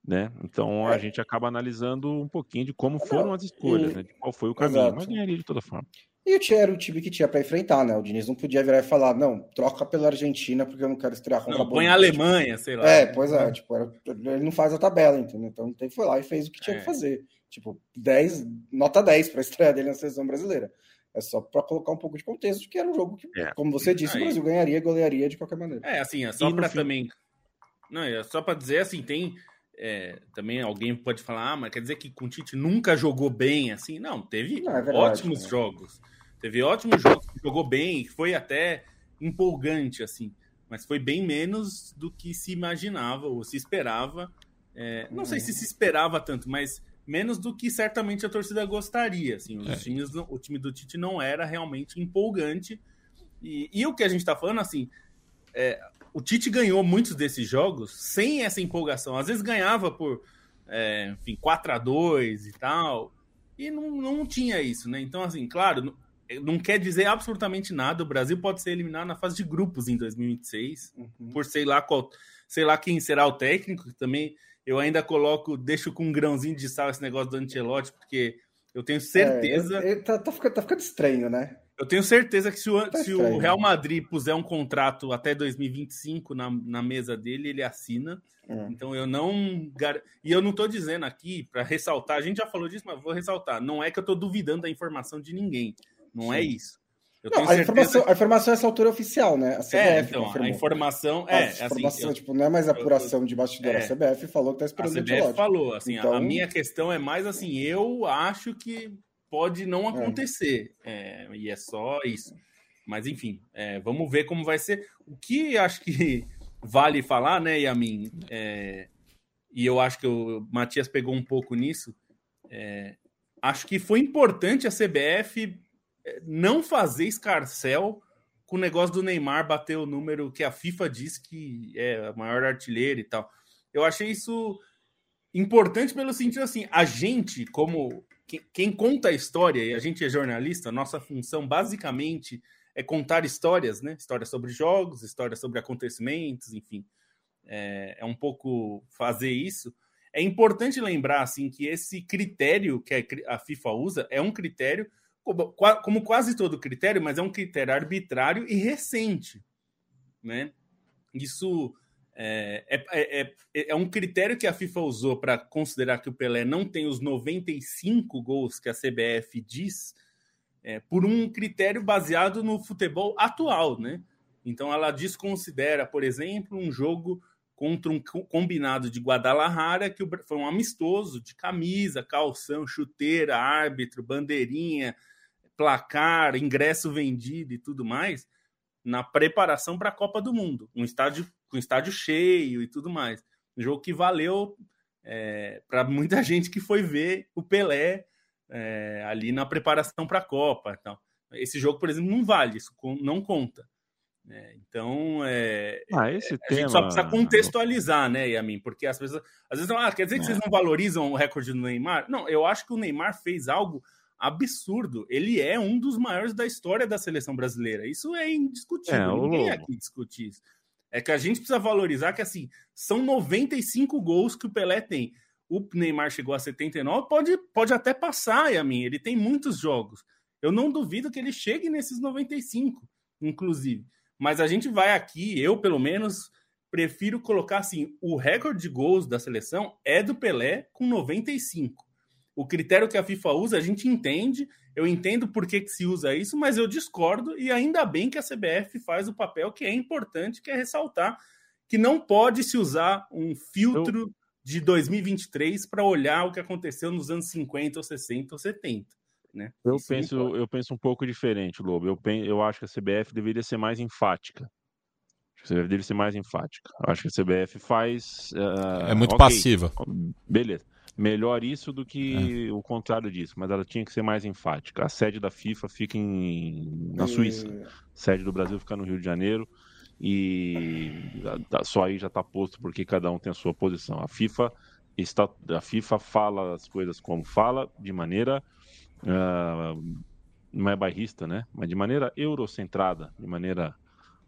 A: Né? Então a é. gente acaba analisando um pouquinho de como foram as escolhas, e... né? de qual foi o caminho, Exato. mas ganharia de toda forma.
D: E o Tia era o time que tinha para enfrentar, né? O Diniz não podia virar e falar, não, troca pela Argentina porque eu não quero estrear
B: contra não, a Põe a Alemanha, sei lá.
D: É, pois é, tipo, era, ele não faz a tabela, entendeu? Então ele foi lá e fez o que tinha é. que fazer. Tipo, 10, nota 10 para a estreia dele na seleção brasileira. É só para colocar um pouco de contexto que era um jogo que, é. como você disse, Aí. o Brasil ganharia e golearia de qualquer maneira.
B: É, assim, é só para também. Não, é só para dizer assim, tem. É, também alguém pode falar, ah, mas quer dizer que o Tite nunca jogou bem, assim? Não, teve Não, é verdade, ótimos né? jogos. Teve ótimos jogos que jogou bem, foi até empolgante, assim. Mas foi bem menos do que se imaginava ou se esperava. É, não sei se se esperava tanto, mas menos do que certamente a torcida gostaria. Assim, os é. times, o time do Tite não era realmente empolgante. E, e o que a gente está falando, assim, é, o Tite ganhou muitos desses jogos sem essa empolgação. Às vezes ganhava por, é, enfim, 4 a 2 e tal. E não, não tinha isso, né? Então, assim, claro, não, não quer dizer absolutamente nada. O Brasil pode ser eliminado na fase de grupos em 2026, uhum. por sei lá qual, sei lá quem será o técnico, também eu ainda coloco, deixo com um grãozinho de sal esse negócio do Ancelotti, porque eu tenho certeza.
D: É, tá, tá, ficando, tá ficando estranho, né?
B: Eu tenho certeza que se o, tá se o, Real Madrid puser um contrato até 2025 na, na mesa dele, ele assina. É. Então eu não. E eu não estou dizendo aqui para ressaltar, a gente já falou disso, mas vou ressaltar. Não é que eu estou duvidando da informação de ninguém. Não é Sim. é isso.
D: Eu não, a, informação, a informação é essa altura oficial, né?
B: A CBF é, então, a informação é. A
D: assim, informação, assim, tipo, não é mais apuração eu, de bastidor. É, a CBF falou que tá esperando
B: a CBF falou, assim, então... a minha questão é mais assim, eu acho que pode não é. acontecer. É. e é só isso. Mas enfim, é, vamos ver como vai ser. O que acho que vale falar, né, Yamin? É, e eu acho que o Matias pegou um pouco nisso. acho que foi importante a CBF não fazer escarcel com o negócio do Neymar bater o número que a FIFA diz que é a maior artilheira e tal. Eu achei isso importante pelo sentido assim, a gente, como quem, quem conta a história, e a gente é jornalista, nossa função basicamente é contar histórias, né? Histórias sobre jogos, histórias sobre acontecimentos, enfim. É, é um pouco fazer isso. É importante lembrar assim que esse critério que a FIFA usa é um critério como, como quase todo critério, mas é um critério arbitrário e recente, né? Isso é, é, é, é, um critério que a FIFA usou para considerar que o Pelé não tem os 95 gols que a CBF diz, é, por um critério baseado no futebol atual, né? Então ela desconsidera, por exemplo, um jogo contra um combinado de Guadalajara, que foi um amistoso de camisa, calção, chuteira, árbitro, bandeirinha, placar, ingresso vendido e tudo mais, na preparação para a Copa do Mundo. Um estádio com estádio cheio e tudo mais. Um jogo que valeu é, para muita gente que foi ver o Pelé é, ali na preparação para a Copa. Então, esse jogo, por exemplo, não vale, isso não conta. É, então, é,
A: ah, esse
B: a
A: tema...
B: gente só precisa contextualizar, né, Yamin? Porque às vezes, às vezes ah, quer dizer que vocês é. não valorizam o recorde do Neymar? Não, eu acho que o Neymar fez algo absurdo. Ele é um dos maiores da história da seleção brasileira. Isso é indiscutível. É, Ninguém aqui discute isso. É que a gente precisa valorizar que, assim, são 95 gols que o Pelé tem. O Neymar chegou a 79, pode, pode até passar, Yamin. Ele tem muitos jogos. Eu não duvido que ele chegue nesses 95, inclusive. Mas a gente vai aqui, eu pelo menos, prefiro colocar assim: o recorde de gols da seleção é do Pelé com 95 o critério que a FIFA usa, a gente entende, eu entendo por que, que se usa isso, mas eu discordo, e ainda bem que a CBF faz o papel que é importante, que é ressaltar que não pode se usar um filtro eu... de 2023 para olhar o que aconteceu nos anos 50 ou 60 ou 70. Né?
A: Eu, penso, eu penso um pouco diferente, Lobo. Eu, penso, eu acho que a CBF deveria ser mais enfática. A CBF deveria ser mais enfática. Eu acho que a CBF faz.
C: Uh, é muito okay. passiva.
A: Beleza melhor isso do que é. o contrário disso, mas ela tinha que ser mais enfática. A sede da FIFA fica em, na Suíça, a sede do Brasil fica no Rio de Janeiro e só aí já está posto porque cada um tem a sua posição. A FIFA está, a FIFA fala as coisas como fala, de maneira uh, não é bairrista, né? Mas de maneira eurocentrada, de maneira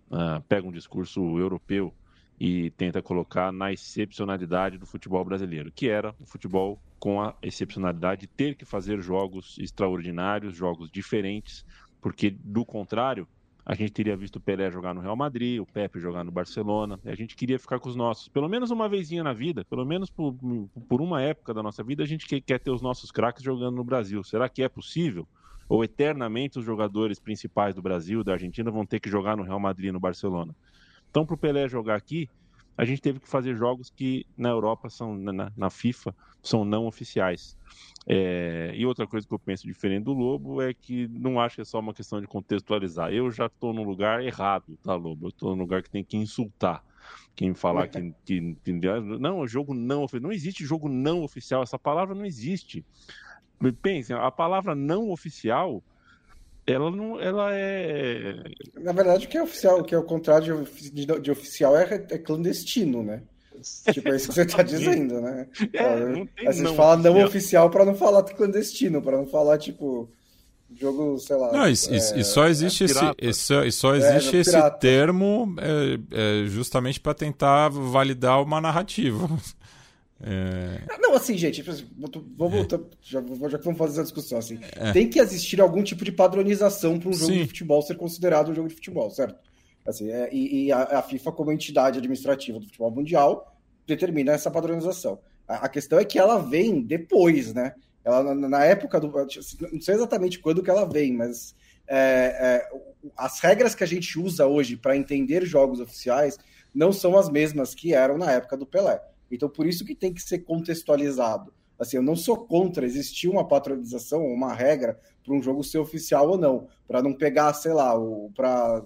A: uh, pega um discurso europeu e tenta colocar na excepcionalidade do futebol brasileiro, que era o futebol com a excepcionalidade de ter que fazer jogos extraordinários, jogos diferentes, porque do contrário, a gente teria visto o Pelé jogar no Real Madrid, o Pepe jogar no Barcelona, a gente queria ficar com os nossos, pelo menos uma vezinha na vida, pelo menos por, por uma época da nossa vida, a gente quer, ter os nossos craques jogando no Brasil. Será que é possível? Ou eternamente os jogadores principais do Brasil, da Argentina, vão ter que jogar no Real Madrid no Barcelona? Então, para o Pelé jogar aqui, a gente teve que fazer jogos que na Europa são na, na FIFA são não oficiais. É, e outra coisa que eu penso diferente do Lobo é que não acho que é só uma questão de contextualizar. Eu já estou no lugar errado, tá, Lobo? Eu estou no lugar que tem que insultar. Quem falar que, que, que não, jogo não não existe jogo não oficial. Essa palavra não existe. Pensem, a palavra não oficial ela não ela é
D: na verdade o que é oficial o que é o contrário de, de, de oficial é, é, clandestino né? Tipo é isso que você está dizendo né? É, não tem a gente não fala não oficial. para não falar clandestino para não falar tipo jogo sei lá
C: não, e, é, e só existe esse, esse e só é, existe esse termo é, justamente para tentar validar uma narrativa
D: é... Não, assim, gente, tipo assim, voltar, já, já que vamos fazer essa discussão, assim, é. tem que existir algum tipo de padronização para um jogo Sim. de futebol ser considerado um jogo de futebol, certo? Assim, é, e, e a, a, FIFA, como entidade administrativa do futebol mundial, determina essa padronização. A, a questão é que ela vem depois, né? Ela, na, na, época do. Não sei exatamente quando que ela vem, mas é, é as regras que a gente usa hoje para entender jogos oficiais não são as mesmas que eram na época do Pelé. Então, por isso que tem que ser contextualizado. Assim, eu não sou contra existir uma patronização, uma regra para um jogo ser oficial ou não, para não pegar, sei lá, o para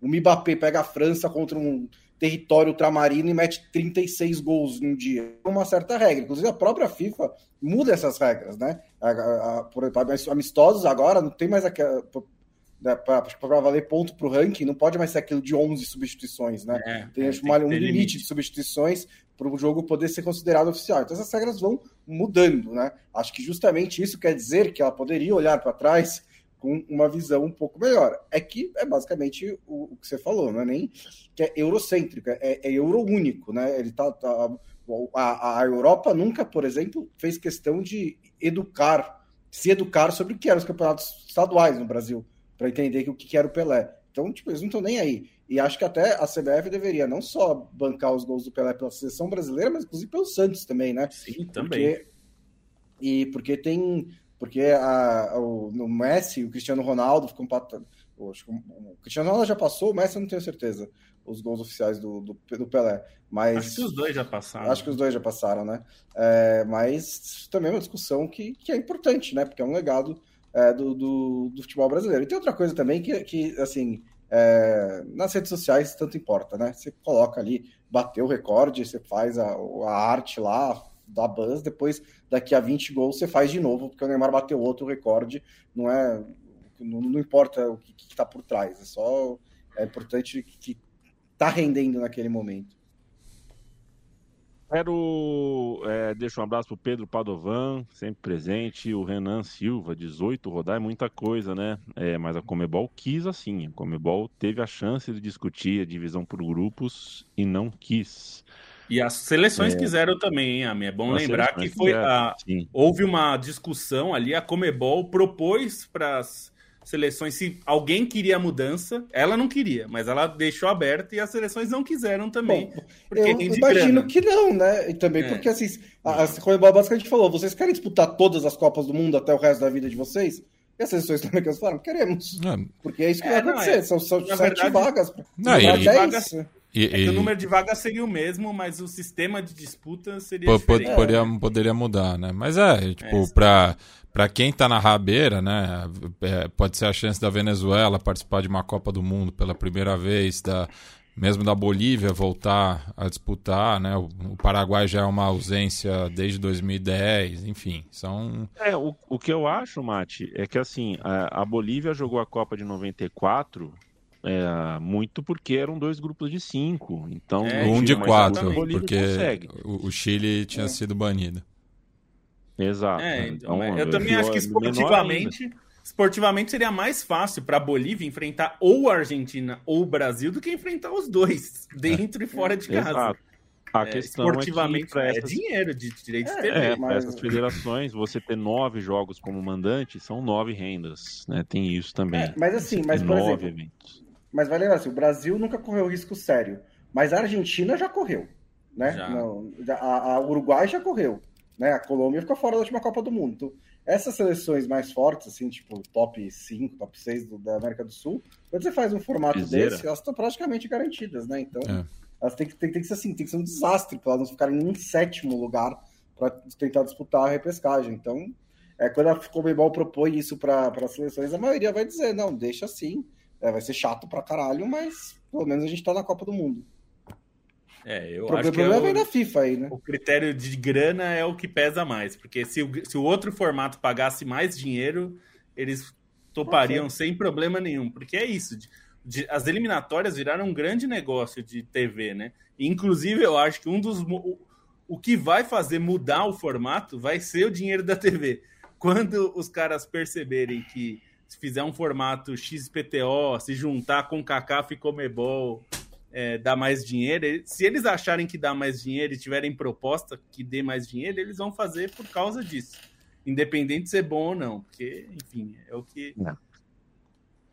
D: o Mbappé pega a França contra um território ultramarino e mete 36 gols num dia. É uma certa regra. Inclusive, a própria FIFA muda essas regras, né? A, a, a, por exemplo, amistosos agora não tem mais aquela. né, para valer ponto para o ranking, não pode mais ser aquilo de 11 substituições, né? É, tem, é, uma, tem um limite, limite de substituições para o jogo poder ser considerado oficial. Então essas regras vão mudando, né? Acho que justamente isso quer dizer que ela poderia olhar para trás com uma visão um pouco melhor. É que é basicamente o, o que você falou, não é nem que é eurocêntrica, é, é euro único, né? Ele tá, tá a, a, Europa nunca, por exemplo, fez questão de educar, se educar sobre o que eram os campeonatos estaduais no Brasil, para entender o que era o Pelé. Então, tipo, eles não estão nem aí. E acho que até a CBF deveria não só bancar os gols do Pelé pela seleção brasileira, mas inclusive pelo Santos também, né?
B: Sim, também.
D: Porque, e porque tem. Porque a, o, no Messi, o Cristiano Ronaldo ficou empatando. O Cristiano Ronaldo já passou, o Messi eu não tenho certeza. Os gols oficiais do, do, do, Pelé. Mas,
B: acho que os dois já passaram.
D: Acho que os dois já passaram, né? É, mas também é uma discussão que, que é importante, né? Porque é um legado é, do, do, do, futebol brasileiro. E tem outra coisa também que, que assim, é, nas redes sociais tanto importa, né? Você coloca ali, bateu o recorde, você faz a, a arte lá, da Buzz, depois daqui a 20 gols você faz de novo, porque o Neymar bateu outro recorde, não é. Não, não importa o que está por trás, é só. É importante que está rendendo naquele momento.
A: Quero é, deixar um abraço pro Pedro Padovan, sempre presente, o Renan Silva, 18 rodar é muita coisa, né? É, mas a Comebol quis assim, a Comebol teve a chance de discutir a divisão por grupos e não quis.
B: E as seleções é. quiseram também, hein, Ami? É bom as lembrar que foi a... houve uma discussão ali, a Comebol propôs para as seleções, se alguém queria mudança, ela não queria, mas ela deixou aberta e as seleções não quiseram também.
D: Bom, porque eu imagino grana. que não, né? E também é. porque assim, a, a Comebol basicamente falou: vocês querem disputar todas as Copas do Mundo até o resto da vida de vocês? E as seleções também que falaram, queremos. É. Porque é isso que é, vai acontecer. Não, é. São, são sete verdade, vagas.
B: Não, e, vagas e, é e... o número de vagas seria o mesmo, mas o sistema de disputa seria P diferente.
C: Poderia, poderia mudar, né? Mas é, tipo, é, para para quem está na rabeira, né, é, pode ser a chance da Venezuela participar de uma Copa do Mundo pela primeira vez, da, mesmo da Bolívia voltar a disputar, né, o, o Paraguai já é uma ausência desde 2010, enfim, são...
A: É, o, o que eu acho, Mate, é que assim, a, a Bolívia jogou a Copa de 94 é, muito porque eram dois grupos de cinco. Então,
C: é, um de quatro, porque o, o, Chile tinha é. sido banido.
A: Exato.
B: É, então, então eu também acho que esportivamente, esportivamente seria mais fácil para a Bolívia enfrentar ou a Argentina ou o Brasil do que enfrentar os dois, dentro e fora de casa. Exato.
A: A é, questão
B: esportivamente
A: é,
B: que essas... é dinheiro de direitos
A: de TV. É, mas... essas federações, você ter nove jogos como mandante, são nove rendas, né? Tem isso também. É,
D: mas assim, mas por nove exemplo, eventos. Mas vai lembrar assim, o Brasil nunca correu risco sério, mas a Argentina já correu, né? Já. Não, a, a Uruguai já correu né? A Colômbia ficou fora da última Copa do Mundo. Então, essas seleções mais fortes, assim, tipo top 5, top 6 do, da América do Sul, quando você faz um formato desse, elas estão praticamente garantidas, né? Então, é. elas têm que, têm, têm que ser assim, tem que ser um desastre para elas não ficarem em sétimo lugar para tentar disputar a repescagem. Então, é, quando a Comebol propõe isso para as seleções, a maioria vai dizer, não, deixa assim, é, vai ser chato pra caralho, mas pelo menos a gente tá na Copa do Mundo.
B: É, eu o acho que é
D: o, da FIFA aí, né?
B: O critério de grana é o que pesa mais, porque se o, se o outro formato pagasse mais dinheiro, eles topariam okay. sem problema nenhum, porque é isso. De, de, as eliminatórias viraram um grande negócio de TV, né? inclusive, eu acho que um dos. O, o que vai fazer mudar o formato vai ser o dinheiro da TV. Quando os caras perceberem que se fizer um formato XPTO, se juntar com CACAF e Comebol é, dar mais dinheiro, se eles acharem que dá mais dinheiro e tiverem proposta que dê mais dinheiro, eles vão fazer por causa disso. Independente de ser bom ou não, porque, enfim, é o que. Não.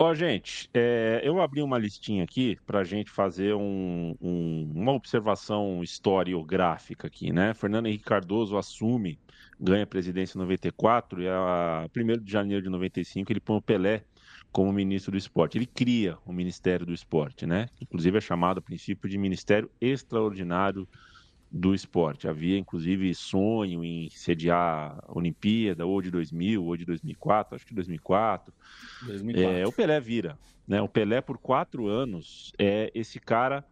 A: Ó, gente, é, eu abri uma listinha aqui para a gente fazer um, um, uma observação historiográfica aqui, né? Fernando Henrique Cardoso assume, ganha a presidência em 94 e a 1 de janeiro de 95 ele põe o Pelé como ministro do esporte. Ele cria o Ministério do Esporte, né? Inclusive é chamado a princípio de Ministério Extraordinário do Esporte. Havia inclusive sonho em sediar a Olimpíada ou de 2000 ou de 2004, acho que 2004. 2004. É, o Pelé vira, né? O Pelé por quatro anos é esse cara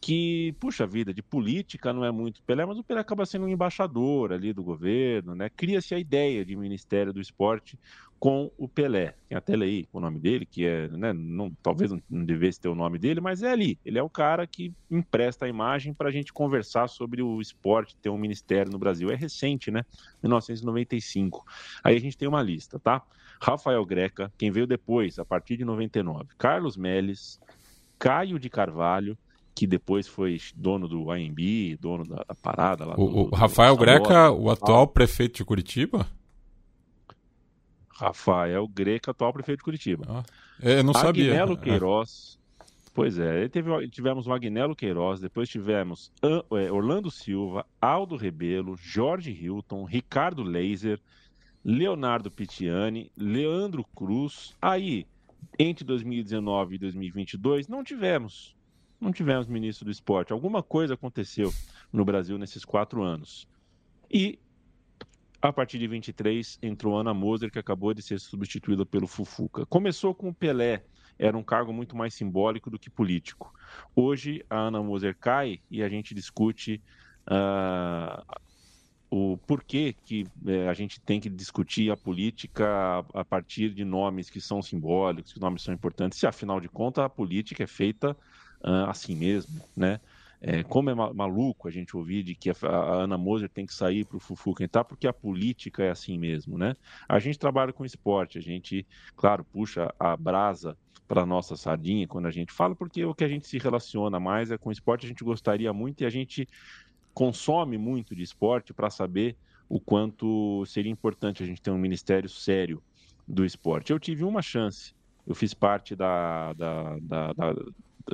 A: que, puxa vida, de política não é muito Pelé, mas o Pelé acaba sendo um embaixador ali do governo, né? Cria-se a ideia de Ministério do Esporte com o Pelé. Tem até aí o nome dele, que é, né, não, talvez não devesse ter o nome dele, mas é ali. Ele é o cara que empresta a imagem para a gente conversar sobre o esporte, ter um ministério no Brasil. É recente, né? 1995. Aí a gente tem uma lista, tá? Rafael Greca, quem veio depois, a partir de 99. Carlos Melles, Caio de Carvalho, que depois foi dono do AMB, dono da, da parada lá.
C: O, do, o Rafael do Greca, o atual prefeito de Curitiba?
A: Rafael Greca, atual prefeito de Curitiba. Ah,
C: eu não sabia.
A: Agnello é. Queiroz. Pois é, teve, tivemos o Agnello Queiroz, depois tivemos é, Orlando Silva, Aldo Rebelo, Jorge Hilton, Ricardo Leiser, Leonardo Pitiani, Leandro Cruz. Aí, entre 2019 e 2022, não tivemos não tivemos ministro do esporte. Alguma coisa aconteceu no Brasil nesses quatro anos. E, a partir de 23, entrou Ana Moser, que acabou de ser substituída pelo Fufuca. Começou com o Pelé, era um cargo muito mais simbólico do que político. Hoje, a Ana Moser cai e a gente discute uh, o porquê que uh, a gente tem que discutir a política a, a partir de nomes que são simbólicos, que nomes são importantes, se afinal de contas a política é feita uh, assim mesmo, né? É, como é maluco a gente ouvir de que a, Ana Moser tem que sair para o Fufu entrar, porque a política é assim mesmo, né? A gente trabalha com esporte, a gente, claro, puxa a brasa para nossa sardinha quando a gente fala, porque o que a gente se relaciona mais é com esporte, a gente gostaria muito e a gente consome muito de esporte para saber o quanto seria importante a gente ter um ministério sério do esporte. Eu tive uma chance, eu fiz parte da, da, da, da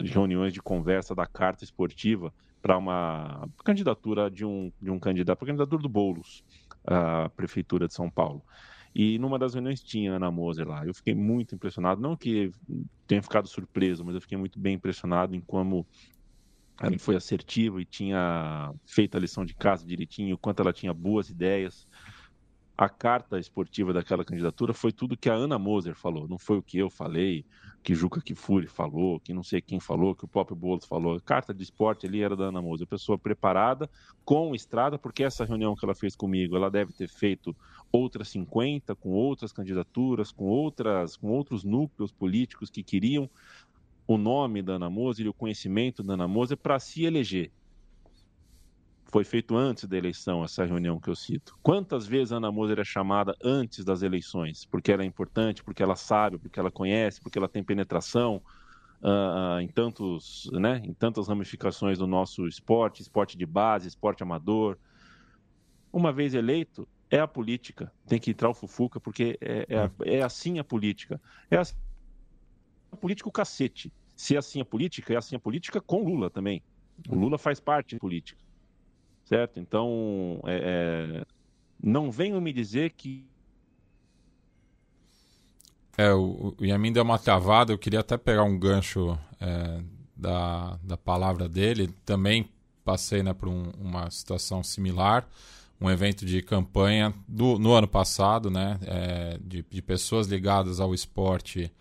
A: de reuniões de conversa da carta esportiva para uma candidatura de um, de um candidato, para candidatura do Boulos, à Prefeitura de São Paulo. E numa das reuniões tinha Ana Moser lá. Eu fiquei muito impressionado, não que tenha ficado surpreso, mas eu fiquei muito bem impressionado em como ela foi assertiva e tinha feito a lição de casa direitinho, quanto ela tinha boas ideias a carta esportiva daquela candidatura foi tudo que a Ana Moser falou, não foi o que eu falei, que Juca Kifuri falou, que não sei quem falou, que o próprio Boulos falou. A carta de esporte ali era da Ana Moser, pessoa preparada, com estrada, porque essa reunião que ela fez comigo, ela deve ter feito outras 50, com outras candidaturas, com, outras, com outros núcleos políticos que queriam o nome da Ana Moser e o conhecimento da Ana Moser para se eleger foi feito antes da eleição, essa reunião que eu cito. Quantas vezes a Ana Moser é chamada antes das eleições? Porque ela é importante, porque ela sabe, porque ela conhece, porque ela tem penetração uh, em, tantos, né, em tantas ramificações do nosso esporte, esporte de base, esporte amador. Uma vez eleito, é a política. Tem que entrar o Fufuca, porque é, é, é assim a política. É assim a política o cacete. Se é assim a política, é assim a política com Lula também. O Lula faz parte da política certo? Então, é, é, não venham me dizer que.
C: É, o, o Yamin deu uma travada, eu queria até pegar um gancho é, da, da palavra dele. Também passei né, por um, uma situação similar, um evento de campanha do, no ano passado, né, é, de, de pessoas ligadas ao esporte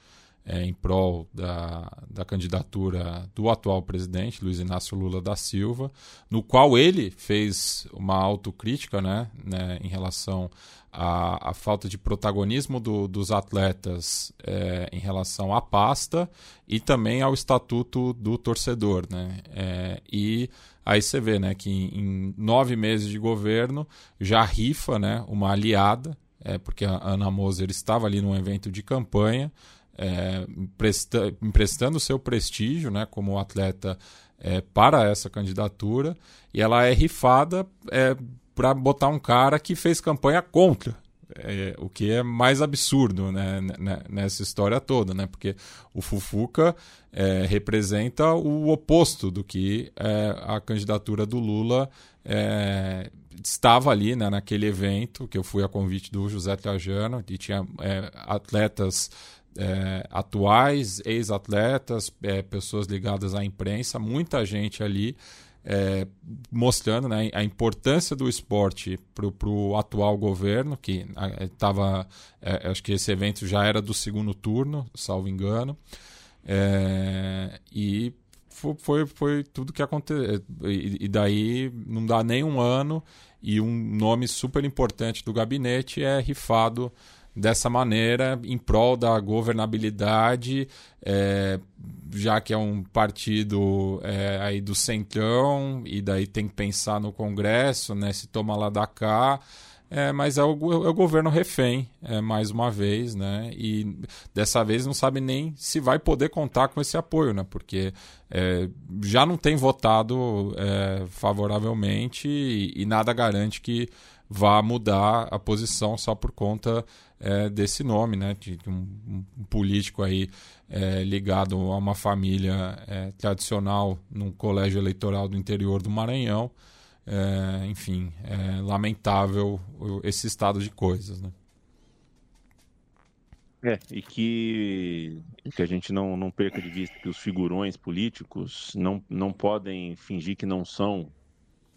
C: é, em prol da, da candidatura do atual presidente, Luiz Inácio Lula da Silva, no qual ele fez uma autocrítica né, né, em relação à, à falta de protagonismo do, dos atletas é, em relação à pasta e também ao estatuto do torcedor. Né? É, e aí você vê né, que em, em nove meses de governo já rifa né, uma aliada, é, porque a Ana Moser estava ali num evento de campanha, é, empresta, emprestando seu prestígio né, como atleta é, para essa candidatura e ela é rifada é, para botar um cara que fez campanha contra. É, o que é mais absurdo né, nessa história toda, né? porque o Fufuca é, representa o oposto do que é, a candidatura do Lula estava ali né, naquele evento, que eu fui a convite do José Trajano, que tinha atletas é, atuais, ex-atletas, é, pessoas ligadas à imprensa, muita gente ali é, mostrando né, a importância do esporte para o atual governo, que estava. É, acho que esse evento já era do segundo turno, salvo engano. É, e foi, foi tudo que aconteceu. E, daí não dá nem um ano e um nome super importante do gabinete é rifado dessa maneira em prol da governabilidade, é, já que é um partido é, aí do centrão e daí tem que pensar no Congresso, né, se toma lá da cá. É, mas é o, é o governo refém, é, mais uma vez, né? E dessa vez não sabe nem se vai poder contar com esse apoio, né? Porque é, já não tem votado é, favoravelmente e, e, nada garante que vá mudar a posição só por conta é, desse nome, né? De um, um político aí é, ligado a uma família tradicional num colégio eleitoral do interior do Maranhão. É, enfim, é lamentável esse estado de coisas, né?
A: É, e que, que a gente não, não perca de vista que os figurões políticos não, não podem fingir que não são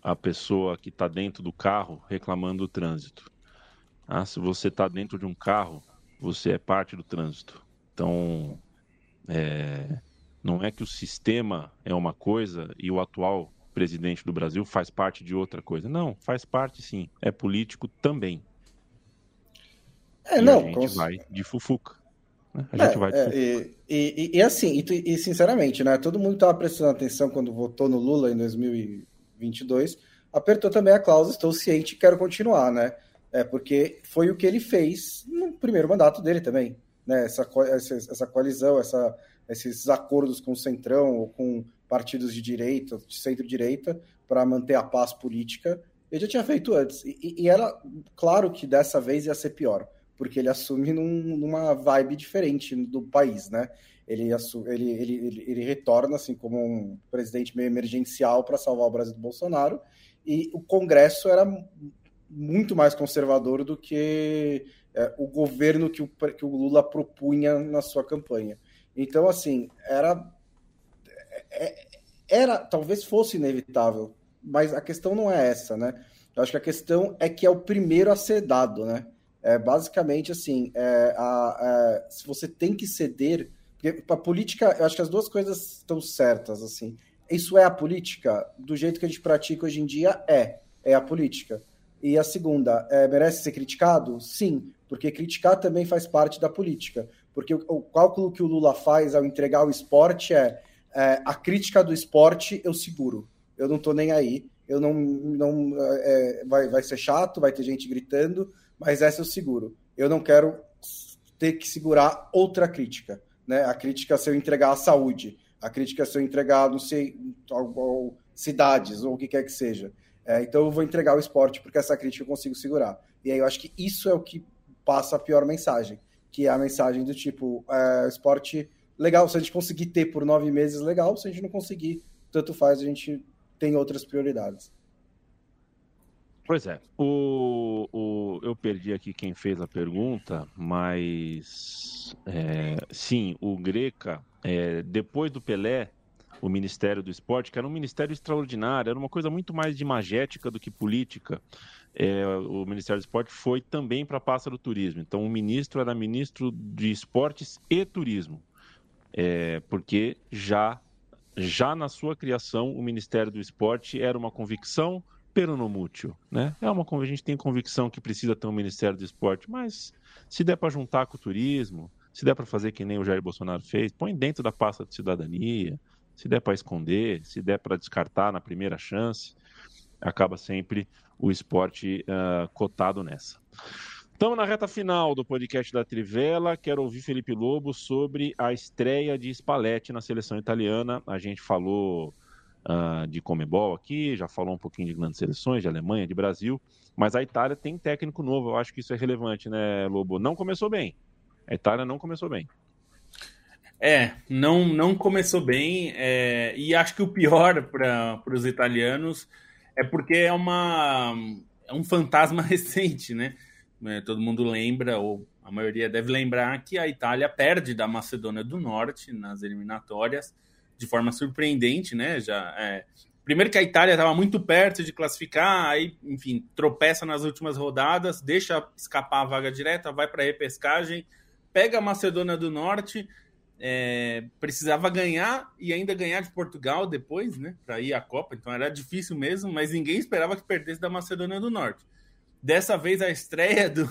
A: a pessoa que está dentro do carro reclamando do trânsito. Ah, se você está dentro de um carro, você é parte do trânsito. Então, é, não é que o sistema é uma coisa e o atual presidente do Brasil faz parte de outra coisa. Não, faz parte sim. É político também.
D: É, e não. A
A: gente cons... vai de fufuca. Né? A gente é, vai de
D: é, fufuca. E, e, e assim, e, sinceramente, né? Todo mundo estava prestando atenção quando votou no Lula em 2022. Apertou também a cláusula, estou ciente e quero continuar, né? É, porque foi o que ele fez no primeiro mandato dele também. Né? Essa, essa, essa coalizão, essa, esses acordos com o Centrão ou com partidos de direita, de centro-direita, para manter a paz política. Ele já tinha feito antes. E, e, era claro que dessa vez ia ser pior, porque ele assume num, numa vibe diferente do país, né? Ele, ele, ele, ele, retorna assim como um presidente meio emergencial para salvar o Brasil do Bolsonaro. E o Congresso era muito mais conservador do que é, o governo que o, que o Lula propunha na sua campanha. Então, assim, era é, era, talvez fosse inevitável, mas a questão não é essa, né? Eu acho que a questão é que é o primeiro a ser dado, né? É, basicamente, assim, é, a, a, se você tem que ceder, porque a política, eu acho que as duas coisas estão certas, assim. Isso é a política? Do jeito que a gente pratica hoje em dia, é. É a política. E a segunda, é, merece ser criticado? Sim, porque criticar também faz parte da política. Porque o, o cálculo que o Lula faz ao entregar o esporte é é, a crítica do esporte eu seguro. Eu não tô nem aí. Eu não. não é, vai, vai ser chato, vai ter gente gritando, mas essa eu seguro. Eu não quero ter que segurar outra crítica. Né? A crítica se eu entregar a saúde, a crítica se eu entregar, não sei, cidades ou o que quer que seja. É, então eu vou entregar o esporte porque essa crítica eu consigo segurar. E aí eu acho que isso é o que passa a pior mensagem, que é a mensagem do tipo, é, esporte legal, se a gente conseguir ter por nove meses, legal. Se a gente não conseguir, tanto faz, a gente tem outras prioridades.
A: Pois é. O, o, eu perdi aqui quem fez a pergunta, mas é, sim, o Greca, é, depois do Pelé, o Ministério do Esporte, que era um ministério extraordinário, era uma coisa muito mais de magética do que política. É, o Ministério do Esporte foi também para a pasta do turismo. Então, o ministro era ministro de esportes e turismo é, porque já, já na sua criação o Ministério do Esporte era uma convicção peronomútil, né? É uma a gente tem convicção que precisa ter um Ministério do Esporte, mas se der para juntar com o turismo, se der para fazer que nem o Jair Bolsonaro fez, põe dentro da pasta de cidadania, se der para esconder, se der para descartar na primeira chance, acaba sempre o esporte uh, cotado nessa. Estamos na reta final do podcast da Trivela. Quero ouvir Felipe Lobo sobre a estreia de Spalletti na seleção italiana. A gente falou uh, de Comebol aqui, já falou um pouquinho de grandes seleções, de Alemanha, de Brasil, mas a Itália tem técnico novo. Eu acho que isso é relevante, né, Lobo? Não começou bem. A Itália não começou bem.
B: É, não, não começou bem. É, e acho que o pior para os italianos é porque é, uma, é um fantasma recente, né? Né, todo mundo lembra, ou a maioria deve lembrar, que a Itália perde da Macedônia do Norte nas eliminatórias de forma surpreendente, né? Já, é... Primeiro que a Itália estava muito perto de classificar, aí, enfim, tropeça nas últimas rodadas, deixa escapar a vaga direta, vai para a repescagem, pega a Macedônia do Norte, é, precisava ganhar e ainda ganhar de Portugal depois, né, para ir à Copa. Então era difícil mesmo, mas ninguém esperava que perdesse da Macedônia do Norte. Dessa vez a estreia do,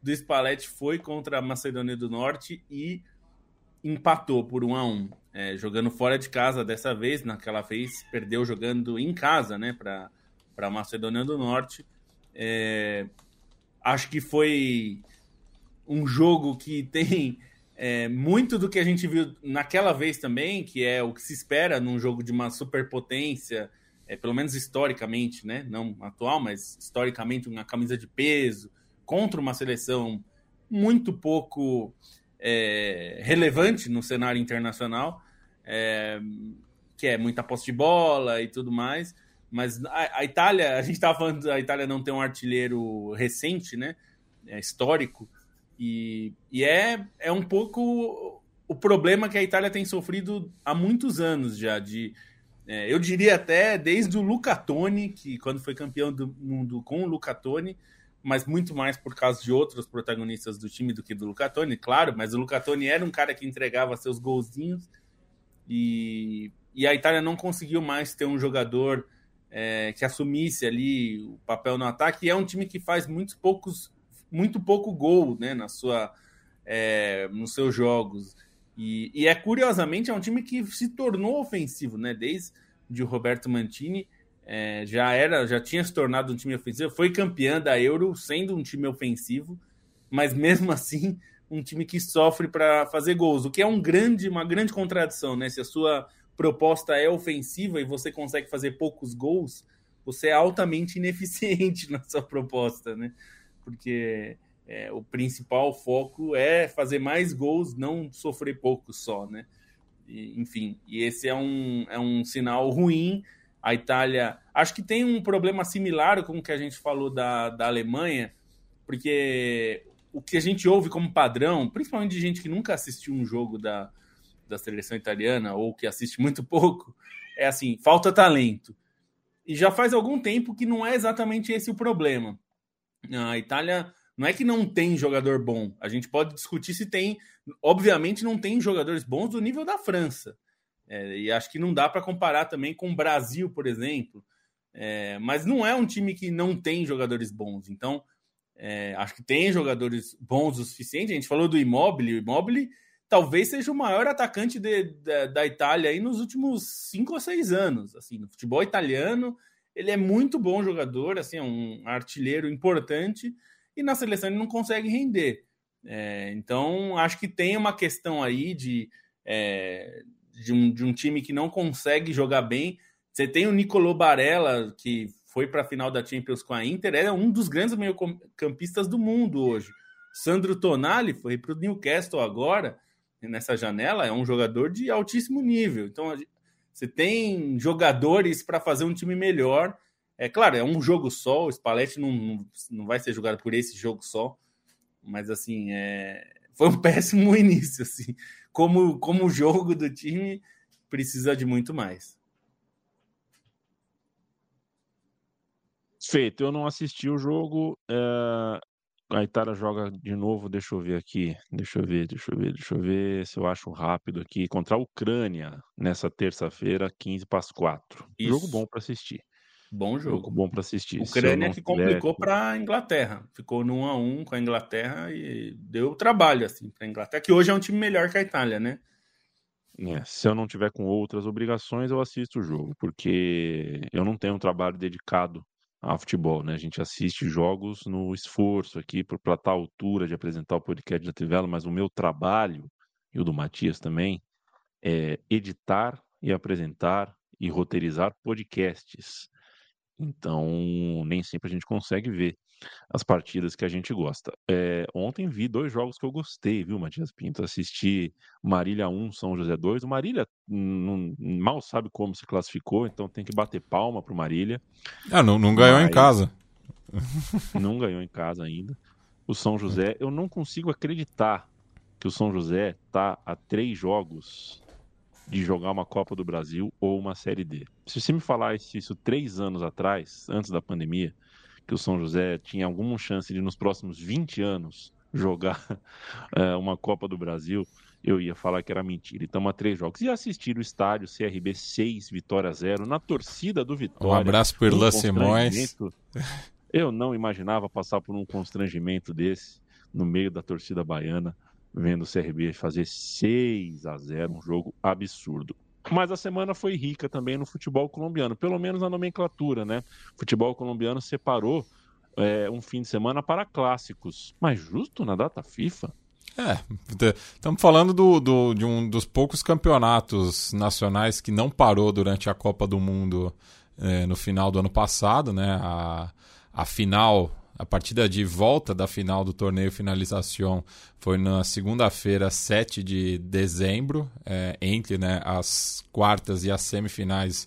B: do Spalletti foi contra a Macedônia do Norte e empatou por 1 a 1 é, jogando fora de casa dessa vez. Naquela vez perdeu jogando em casa, né, para a Macedônia do Norte. É, acho que foi um jogo que tem é, muito do que a gente viu naquela vez também, que é o que se espera num jogo de uma superpotência, é, pelo menos historicamente, né? Não atual, mas historicamente, uma camisa de peso contra uma seleção muito pouco é, relevante no cenário internacional, é, que é muita posse de bola e tudo mais. Mas a, a Itália, a gente estava falando, a Itália não tem um artilheiro recente, né? É, histórico. E, e é, é um pouco o problema que a Itália tem sofrido há muitos anos já, de é, eu diria até desde o Luca Toni, que quando foi campeão do mundo com o Luca Toni, mas muito mais por causa de outros protagonistas do time do que do Luca Toni, claro, mas o Luca Toni era um cara que entregava seus golzinhos e, e a Itália não conseguiu mais ter um jogador é, que assumisse ali o papel no ataque, e é um time que faz muitos poucos muito pouco gol né, na sua, é, nos seus jogos. E, e, é curiosamente é um time que se tornou ofensivo, né? Desde o Roberto Mantini é, já era, já tinha se tornado um time ofensivo, foi campeã da Euro sendo um time ofensivo, mas mesmo assim um time que sofre para fazer gols, o que é um grande, uma grande contradição, né? Se a sua proposta é ofensiva e você consegue fazer poucos gols, você é altamente ineficiente na sua proposta, né? porque é, o principal foco é fazer mais gols, não sofrer poucos só, né? E, enfim, e esse é um, é um sinal ruim. A Itália, acho que tem um problema similar com o que a gente falou da, da Alemanha, porque o que a gente ouve como padrão, principalmente de gente que nunca assistiu um jogo da, da seleção italiana ou que assiste muito pouco, é assim: falta talento. E já faz algum tempo que não é exatamente esse o problema. A Itália não é que não tem jogador bom. A gente pode discutir se tem. Obviamente, não tem jogadores bons do nível da França. É, e acho que não dá para comparar também com o Brasil, por exemplo. É, mas não é um time que não tem jogadores bons. Então, é, acho que tem jogadores bons o suficiente. A gente falou do Immobile. O Immobile talvez seja o maior atacante de, de, da Itália aí nos últimos cinco ou seis anos. Assim, no futebol italiano, ele é muito bom jogador, assim, é um artilheiro importante, e na seleção ele não consegue render. É, então, acho que tem uma questão aí de, é, de, um, de um time que não consegue jogar bem. Você tem o Nicolò Barella, que foi para a final da Champions com a Inter, é um dos grandes meio-campistas do mundo hoje. Sandro Tonali foi para o Newcastle agora, nessa janela, é um jogador de altíssimo nível. Então, você tem jogadores para fazer um time melhor. É claro, é um jogo só, o Spalletti não, não, não vai ser jogado por esse jogo só, mas assim, é, foi um péssimo início, assim. Como, como o jogo do time precisa de muito mais.
A: Feito, eu não assisti o jogo. É, a Itália joga de novo, deixa eu ver aqui. Deixa eu ver, deixa eu ver, deixa eu ver se eu acho rápido aqui. Contra a Ucrânia, nessa terça-feira, 15 para as 4. Isso. Jogo bom para assistir.
B: Bom jogo.
A: jogo bom para assistir.
B: Ucrânia que complicou para a Inglaterra. Ficou no 1 a 1 com a Inglaterra e deu trabalho assim para a Inglaterra, que hoje é um time melhor que a Itália, né?
A: É, se eu não tiver com outras obrigações, eu assisto o jogo, porque eu não tenho um trabalho dedicado a futebol, né? A gente assiste jogos no esforço aqui para estar tá à altura de apresentar o podcast da Tivela, mas o meu trabalho e o do Matias também é editar e apresentar e roteirizar podcasts. Então, nem sempre a gente consegue ver as partidas que a gente gosta. É, ontem vi dois jogos que eu gostei, viu, Matias Pinto? Assisti Marília 1, São José 2. O Marília não, mal sabe como se classificou, então tem que bater palma pro Marília.
C: Ah, não, não ganhou Mas, em casa.
A: Não ganhou em casa ainda. O São José, eu não consigo acreditar que o São José tá a três jogos de jogar uma Copa do Brasil ou uma Série D. Se você me falasse isso três anos atrás, antes da pandemia, que o São José tinha alguma chance de, nos próximos 20 anos, jogar é, uma Copa do Brasil, eu ia falar que era mentira. E estamos a três jogos. E assistir o estádio CRB 6, Vitória 0, na torcida do Vitória.
C: Um abraço por Irlan Simões.
A: Eu não imaginava passar por um constrangimento desse no meio da torcida baiana, vendo o CRB fazer 6 a 0 um jogo absurdo. Mas a semana foi rica também no futebol colombiano, pelo menos na nomenclatura, né? O futebol colombiano separou é, um fim de semana para clássicos. Mas justo na data FIFA?
C: É, estamos falando do, do, de um dos poucos campeonatos nacionais que não parou durante a Copa do Mundo é, no final do ano passado, né? A, a final a partida de volta da final do torneio Finalização foi na segunda-feira, 7 de dezembro, é, entre né, as quartas e as semifinais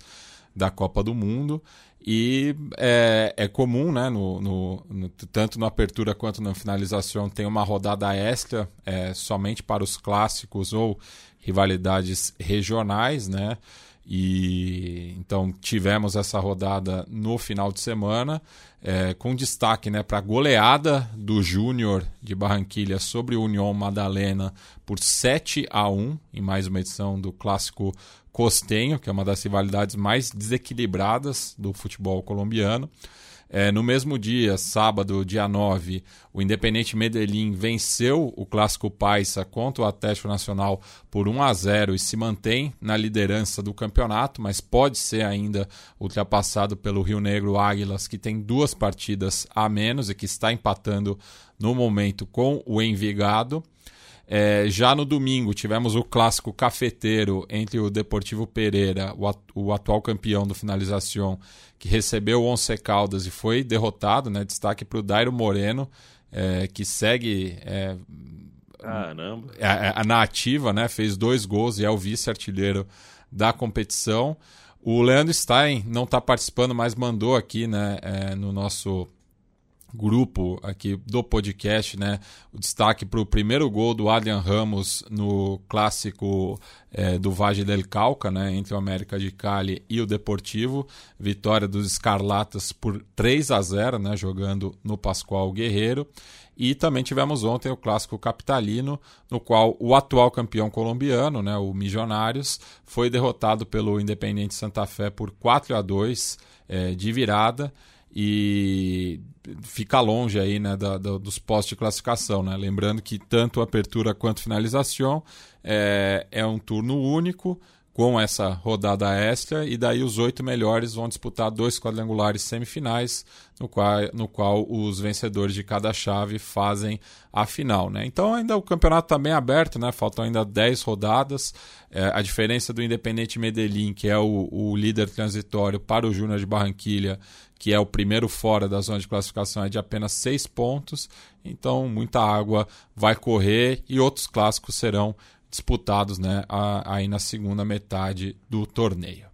C: da Copa do Mundo. E é, é comum, né, no, no, no, tanto na apertura quanto na finalização, tem uma rodada extra é, somente para os clássicos ou rivalidades regionais, né? E então tivemos essa rodada no final de semana, é, com destaque né, para a goleada do Júnior de Barranquilha sobre o União Madalena por 7 a 1 em mais uma edição do clássico costenho, que é uma das rivalidades mais desequilibradas do futebol colombiano. É, no mesmo dia, sábado, dia 9, o Independente Medellín venceu o Clássico Paisa contra o Atlético Nacional por 1 a 0 e se mantém na liderança do campeonato, mas pode ser ainda ultrapassado pelo Rio Negro Águilas, que tem duas partidas a menos e que está empatando no momento com o Envigado. É, já no domingo tivemos o clássico cafeteiro entre o Deportivo Pereira, o, o atual campeão do Finalização, que recebeu o Once Caldas e foi derrotado. Né? Destaque para o Dairo Moreno, é, que segue é,
A: Caramba.
C: A, a, na ativa, né? fez dois gols e é o vice-artilheiro da competição. O Leandro Stein não está participando, mas mandou aqui né, é, no nosso grupo aqui do podcast, né? O destaque para o primeiro gol do Adrian Ramos no clássico é, do Valle del Cauca, né? Entre o América de Cali e o Deportivo. Vitória dos Escarlatas por 3 a 0, né? Jogando no Pascoal Guerreiro. E também tivemos ontem o clássico capitalino, no qual o atual campeão colombiano, né, o Milionários, foi derrotado pelo Independente Santa Fé por 4 a 2 é, de virada e fica longe aí né, da, da, dos postos de classificação. Né? Lembrando que tanto apertura quanto finalização é, é um turno único com essa rodada extra e daí os oito melhores vão disputar dois quadrangulares semifinais no qual, no qual os vencedores de cada chave fazem a final. Né? Então ainda o campeonato está bem aberto, né? faltam ainda dez rodadas. É, a diferença do Independente Medellín, que é o, o líder transitório, para o Júnior de Barranquilha, que é o primeiro fora da zona de classificação, é de apenas seis pontos. Então muita água vai correr e outros clássicos serão disputados né, aí na segunda metade do torneio.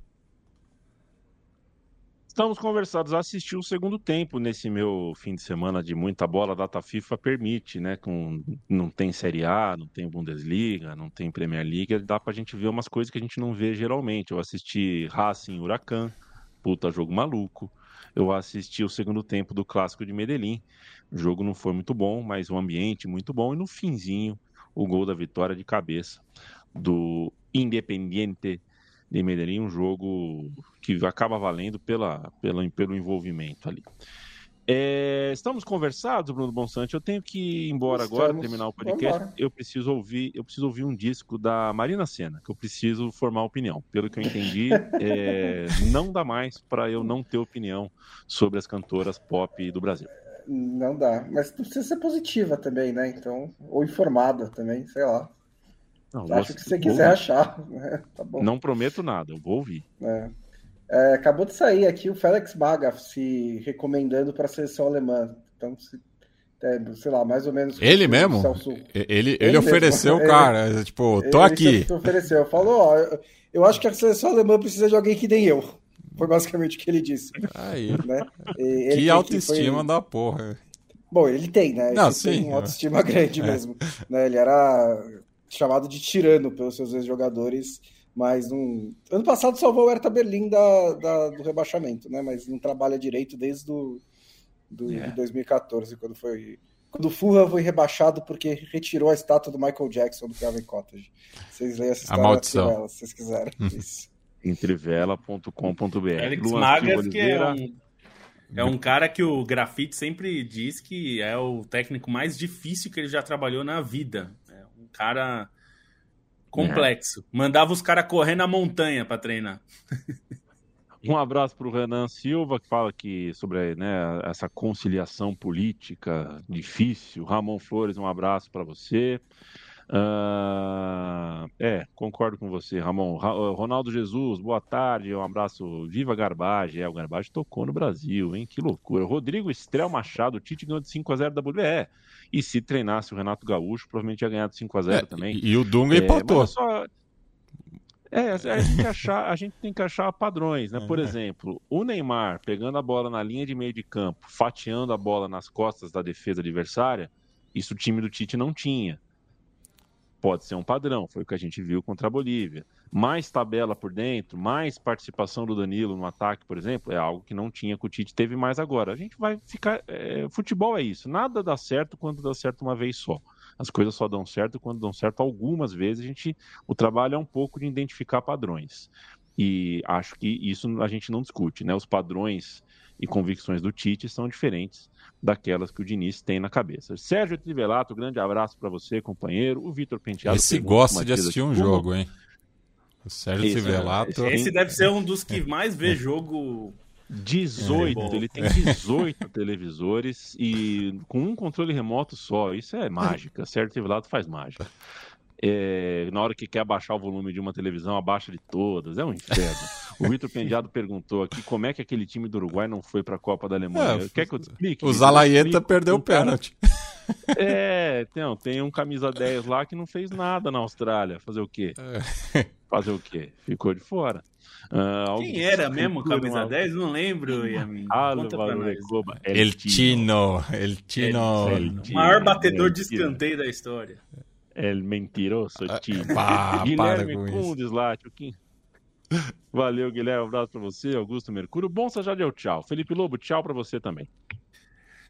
A: Estamos conversados a assistir o segundo tempo nesse meu fim de semana de muita bola. A data FIFA permite, né? Com, não tem Série A, não tem Bundesliga, não tem Premier League. Dá pra gente ver umas coisas que a gente não vê geralmente. Eu assisti Racing Huracan, puta jogo maluco. Eu assisti o segundo tempo do Clássico de Medellín. O jogo não foi muito bom, mas o ambiente muito bom. E no finzinho, o gol da vitória de cabeça do Independiente de Medellín, um jogo que acaba valendo pela, pela, pelo envolvimento ali. É, estamos conversados, Bruno Bonsante. Eu tenho que ir embora estamos. agora, terminar o podcast. Eu preciso ouvir, eu preciso ouvir um disco da Marina Senna, que eu preciso formar opinião. Pelo que eu entendi, é, não dá mais para eu não ter opinião sobre as cantoras pop do Brasil.
D: Não dá. Mas precisa ser positiva também, né? Então, ou informada também, sei lá. Não, Acho que você quiser achar. Né? Tá
A: não prometo nada, eu vou ouvir.
D: É. É, acabou de sair aqui o Felix Baga se recomendando para a seleção alemã. Então, se, é, sei lá, mais ou menos.
C: Ele mesmo? Ele, ele, ele, ofereceu, mesmo. cara. Ele, tipo, tô aqui.
D: Ele ofereceu. Falou, ó, eu, eu acho que a seleção alemã precisa de alguém que nem eu. Foi basicamente o que ele disse.
C: Aí. Né? que autoestima foi... da porra.
D: Bom, ele tem, né?
C: Não,
D: ele
C: sim.
D: Tem autoestima grande é. mesmo. Né? Ele era chamado de tirano pelos seus ex-jogadores, mas um... ano passado salvou o Hertha Berlim da, da, do rebaixamento, né? Mas não trabalha direito desde do, do, é. de 2014, quando foi quando o Fulham foi rebaixado porque retirou a estátua do Michael Jackson do Craven Cottage. Vocês leem essa história
C: A maldição.
D: Trivela, se vocês quiserem. Isso.
A: Entrevela.com.br.
B: Alex Magas, que é um, é um cara que o Grafite sempre diz que é o técnico mais difícil que ele já trabalhou na vida. É um cara complexo. Mandava os caras correr na montanha para treinar.
A: Um abraço para o Renan Silva, que fala que sobre né, essa conciliação política difícil. Ramon Flores, um abraço para você. Ah, é, concordo com você, Ramon. Ra- Ronaldo Jesus, boa tarde, um abraço. Viva Garbage. É, o Garbage tocou no Brasil, hein? Que loucura. Rodrigo Estrel Machado, o Tite ganhou de 5x0 da WBE. E se treinasse o Renato Gaúcho, provavelmente ia ganhar de 5x0 também.
C: E, e o Dunga
A: É,
C: empatou.
A: é só- É, a gente, tem que achar, a gente tem que achar padrões, né? Por
C: É.
A: exemplo, o Neymar pegando a bola na linha de meio de campo, fatiando a bola nas costas da defesa adversária, isso o time do Tite não tinha. Pode ser um padrão, foi o que a gente viu contra a Bolívia. Mais tabela por dentro, mais participação do Danilo no ataque, por exemplo, é algo que não tinha que o Tite teve mais agora. A gente vai ficar. é, futebol é isso, nada dá certo quando dá certo uma vez só. As coisas só dão certo quando dão certo algumas vezes. A gente, o trabalho é um pouco de identificar padrões. E acho que isso a gente não discute, né? Os padrões e convicções do Tite são diferentes daquelas que o Diniz tem na cabeça. Sérgio Trivelato, grande abraço para você, companheiro. O Vitor Penteado.
C: Esse gosta de assistir um jogo, hein? O Sérgio
A: Isso,
C: Trivelato.
A: é,
B: Esse deve ser um dos que mais vê jogo.
A: 18,
B: É.
A: ele tem 18 televisores e com um controle remoto só. Isso é mágica. Sérgio Trivelato faz mágica. É, na hora que quer abaixar o volume de uma televisão, abaixa de todas. É um inferno. O Vitor Pendiado perguntou aqui como é que aquele time do Uruguai não foi para a Copa da Alemanha.
C: É,
A: Quer que eu te explique?
C: O? Zalaeta perdeu o
A: cara-
C: pênalti.
A: É, não, tem um camisa 10 lá que não fez nada na Austrália. Fazer o quê? Fazer o quê? Ficou de fora. Ah,
B: Quem era mesmo, camisa
A: uma-
B: 10? Não lembro, Yamin.
A: Recoba.
C: El Tino. El Tino.
A: El
B: O maior batedor de
A: Mentira.
B: escanteio da história.
A: El mentiroso Tino.
C: Pá, para
A: Guilherme. Kundes lá, Tchuquinho. Valeu, Guilherme. Um abraço pra você, Augusto Mercúrio. Bom, você já deu tchau. Felipe Lobo, tchau pra você também.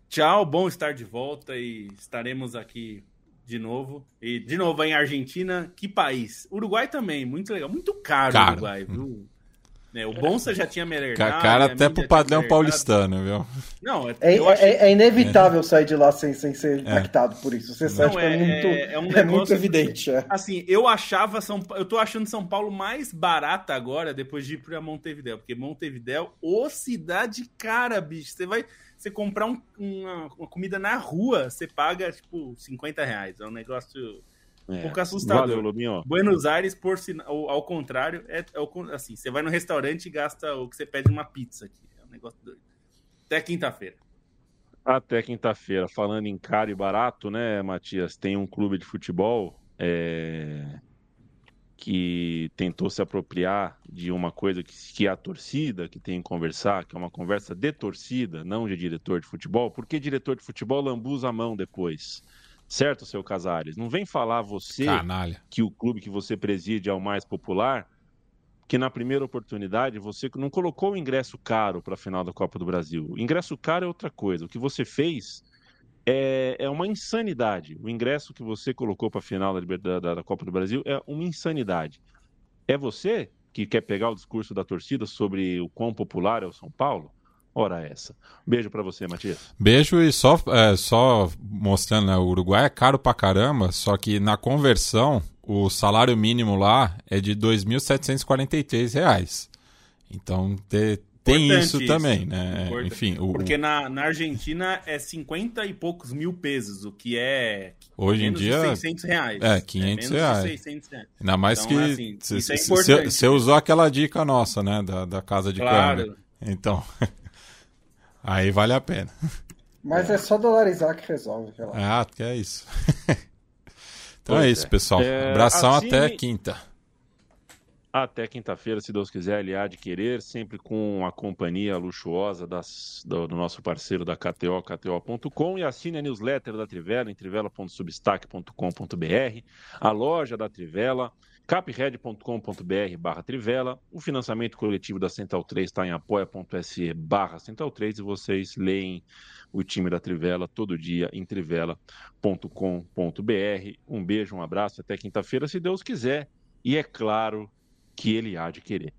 B: Tchau, bom estar de volta e estaremos aqui de novo. E de novo em Argentina, que país? Uruguai também, muito legal. Muito caro o
C: Caro.
B: Uruguai, viu? É, o Bonsa já tinha me
C: Ca- Cara, até pro padrão paulistano, viu?
B: Não, é,
D: É,
B: acho
D: é- é inevitável sair de lá sem, sem ser impactado por isso. Você sabe
B: Não,
D: que é,
B: é-
D: muito,
B: é- é um
D: é
B: negócio-
D: muito evidente. é.
B: Assim, eu achava São eu tô achando São Paulo mais barata agora depois de ir pra Montevidéu, porque Montevidéu, ô cidade cara, bicho. Você vai você comprar um- uma, uma comida na rua, você paga tipo 50 reais. É um negócio um pouco assustador.
A: Valeu, Lobinho.
B: Buenos Aires, por ao, ao contrário, é, é assim, você vai no restaurante e gasta o que você pede numa pizza aqui. É um negócio doido. Até quinta-feira.
A: Até quinta-feira. Falando em caro e barato, né, Matias? Tem um clube de futebol é, que tentou se apropriar de uma coisa que, que é a torcida, que tem que conversar, que é uma conversa de torcida, não de diretor de futebol. Por que diretor de futebol lambuza a mão depois? Certo, seu Casares? Não vem falar você
C: Canalha.
A: que o clube que você preside é o mais popular, que na primeira oportunidade você não colocou o ingresso caro para a final da Copa do Brasil. O ingresso caro é outra coisa. O que você fez é, é uma insanidade. O ingresso que você colocou para a final da, da- da Copa do Brasil é uma insanidade. É você que quer pegar o discurso da torcida sobre o quão popular é o São Paulo? Ora essa. Beijo para você, Matias.
C: Beijo e só, é, só mostrando, né, o Uruguai é caro pra caramba, só que na conversão o salário mínimo lá é de 2.743 reais. Então te- tem
B: Importante
C: isso,
B: isso.
C: também, né?
B: Importante.
C: Enfim, o,
B: Porque na, na Argentina é 50 e poucos mil pesos, o que é
C: hoje em dia
B: de 600 reais.
C: é 500
B: menos de
C: reais.
B: 600 reais.
C: Ainda mais
B: Então,
C: que
B: assim,
C: você
B: isso é importante.
C: usou aquela dica nossa, né? Da, da casa de
B: Claro.
C: câmbio. Então, aí vale a pena.
D: Mas é. só dolarizar que resolve. relaxa.
C: Ah, que é isso. então
A: Pois
C: é
A: é.
C: isso, pessoal.
A: É,
C: Abração
A: assine-
C: até quinta.
A: Até quinta-feira, se Deus quiser, ele há de querer, sempre com a companhia luxuosa das- do, do nosso parceiro da KTO, KTO.com, e assine a newsletter da Trivela em trivela.substack.com.br, a loja da Trivela, capred.com.br barra Trivela. O financiamento coletivo da Central 3 está em apoia.se barra Central 3 e vocês leem o time da Trivela todo dia em trivela.com.br. Um beijo, um abraço, até quinta-feira, se Deus quiser. E é claro que ele há de querer.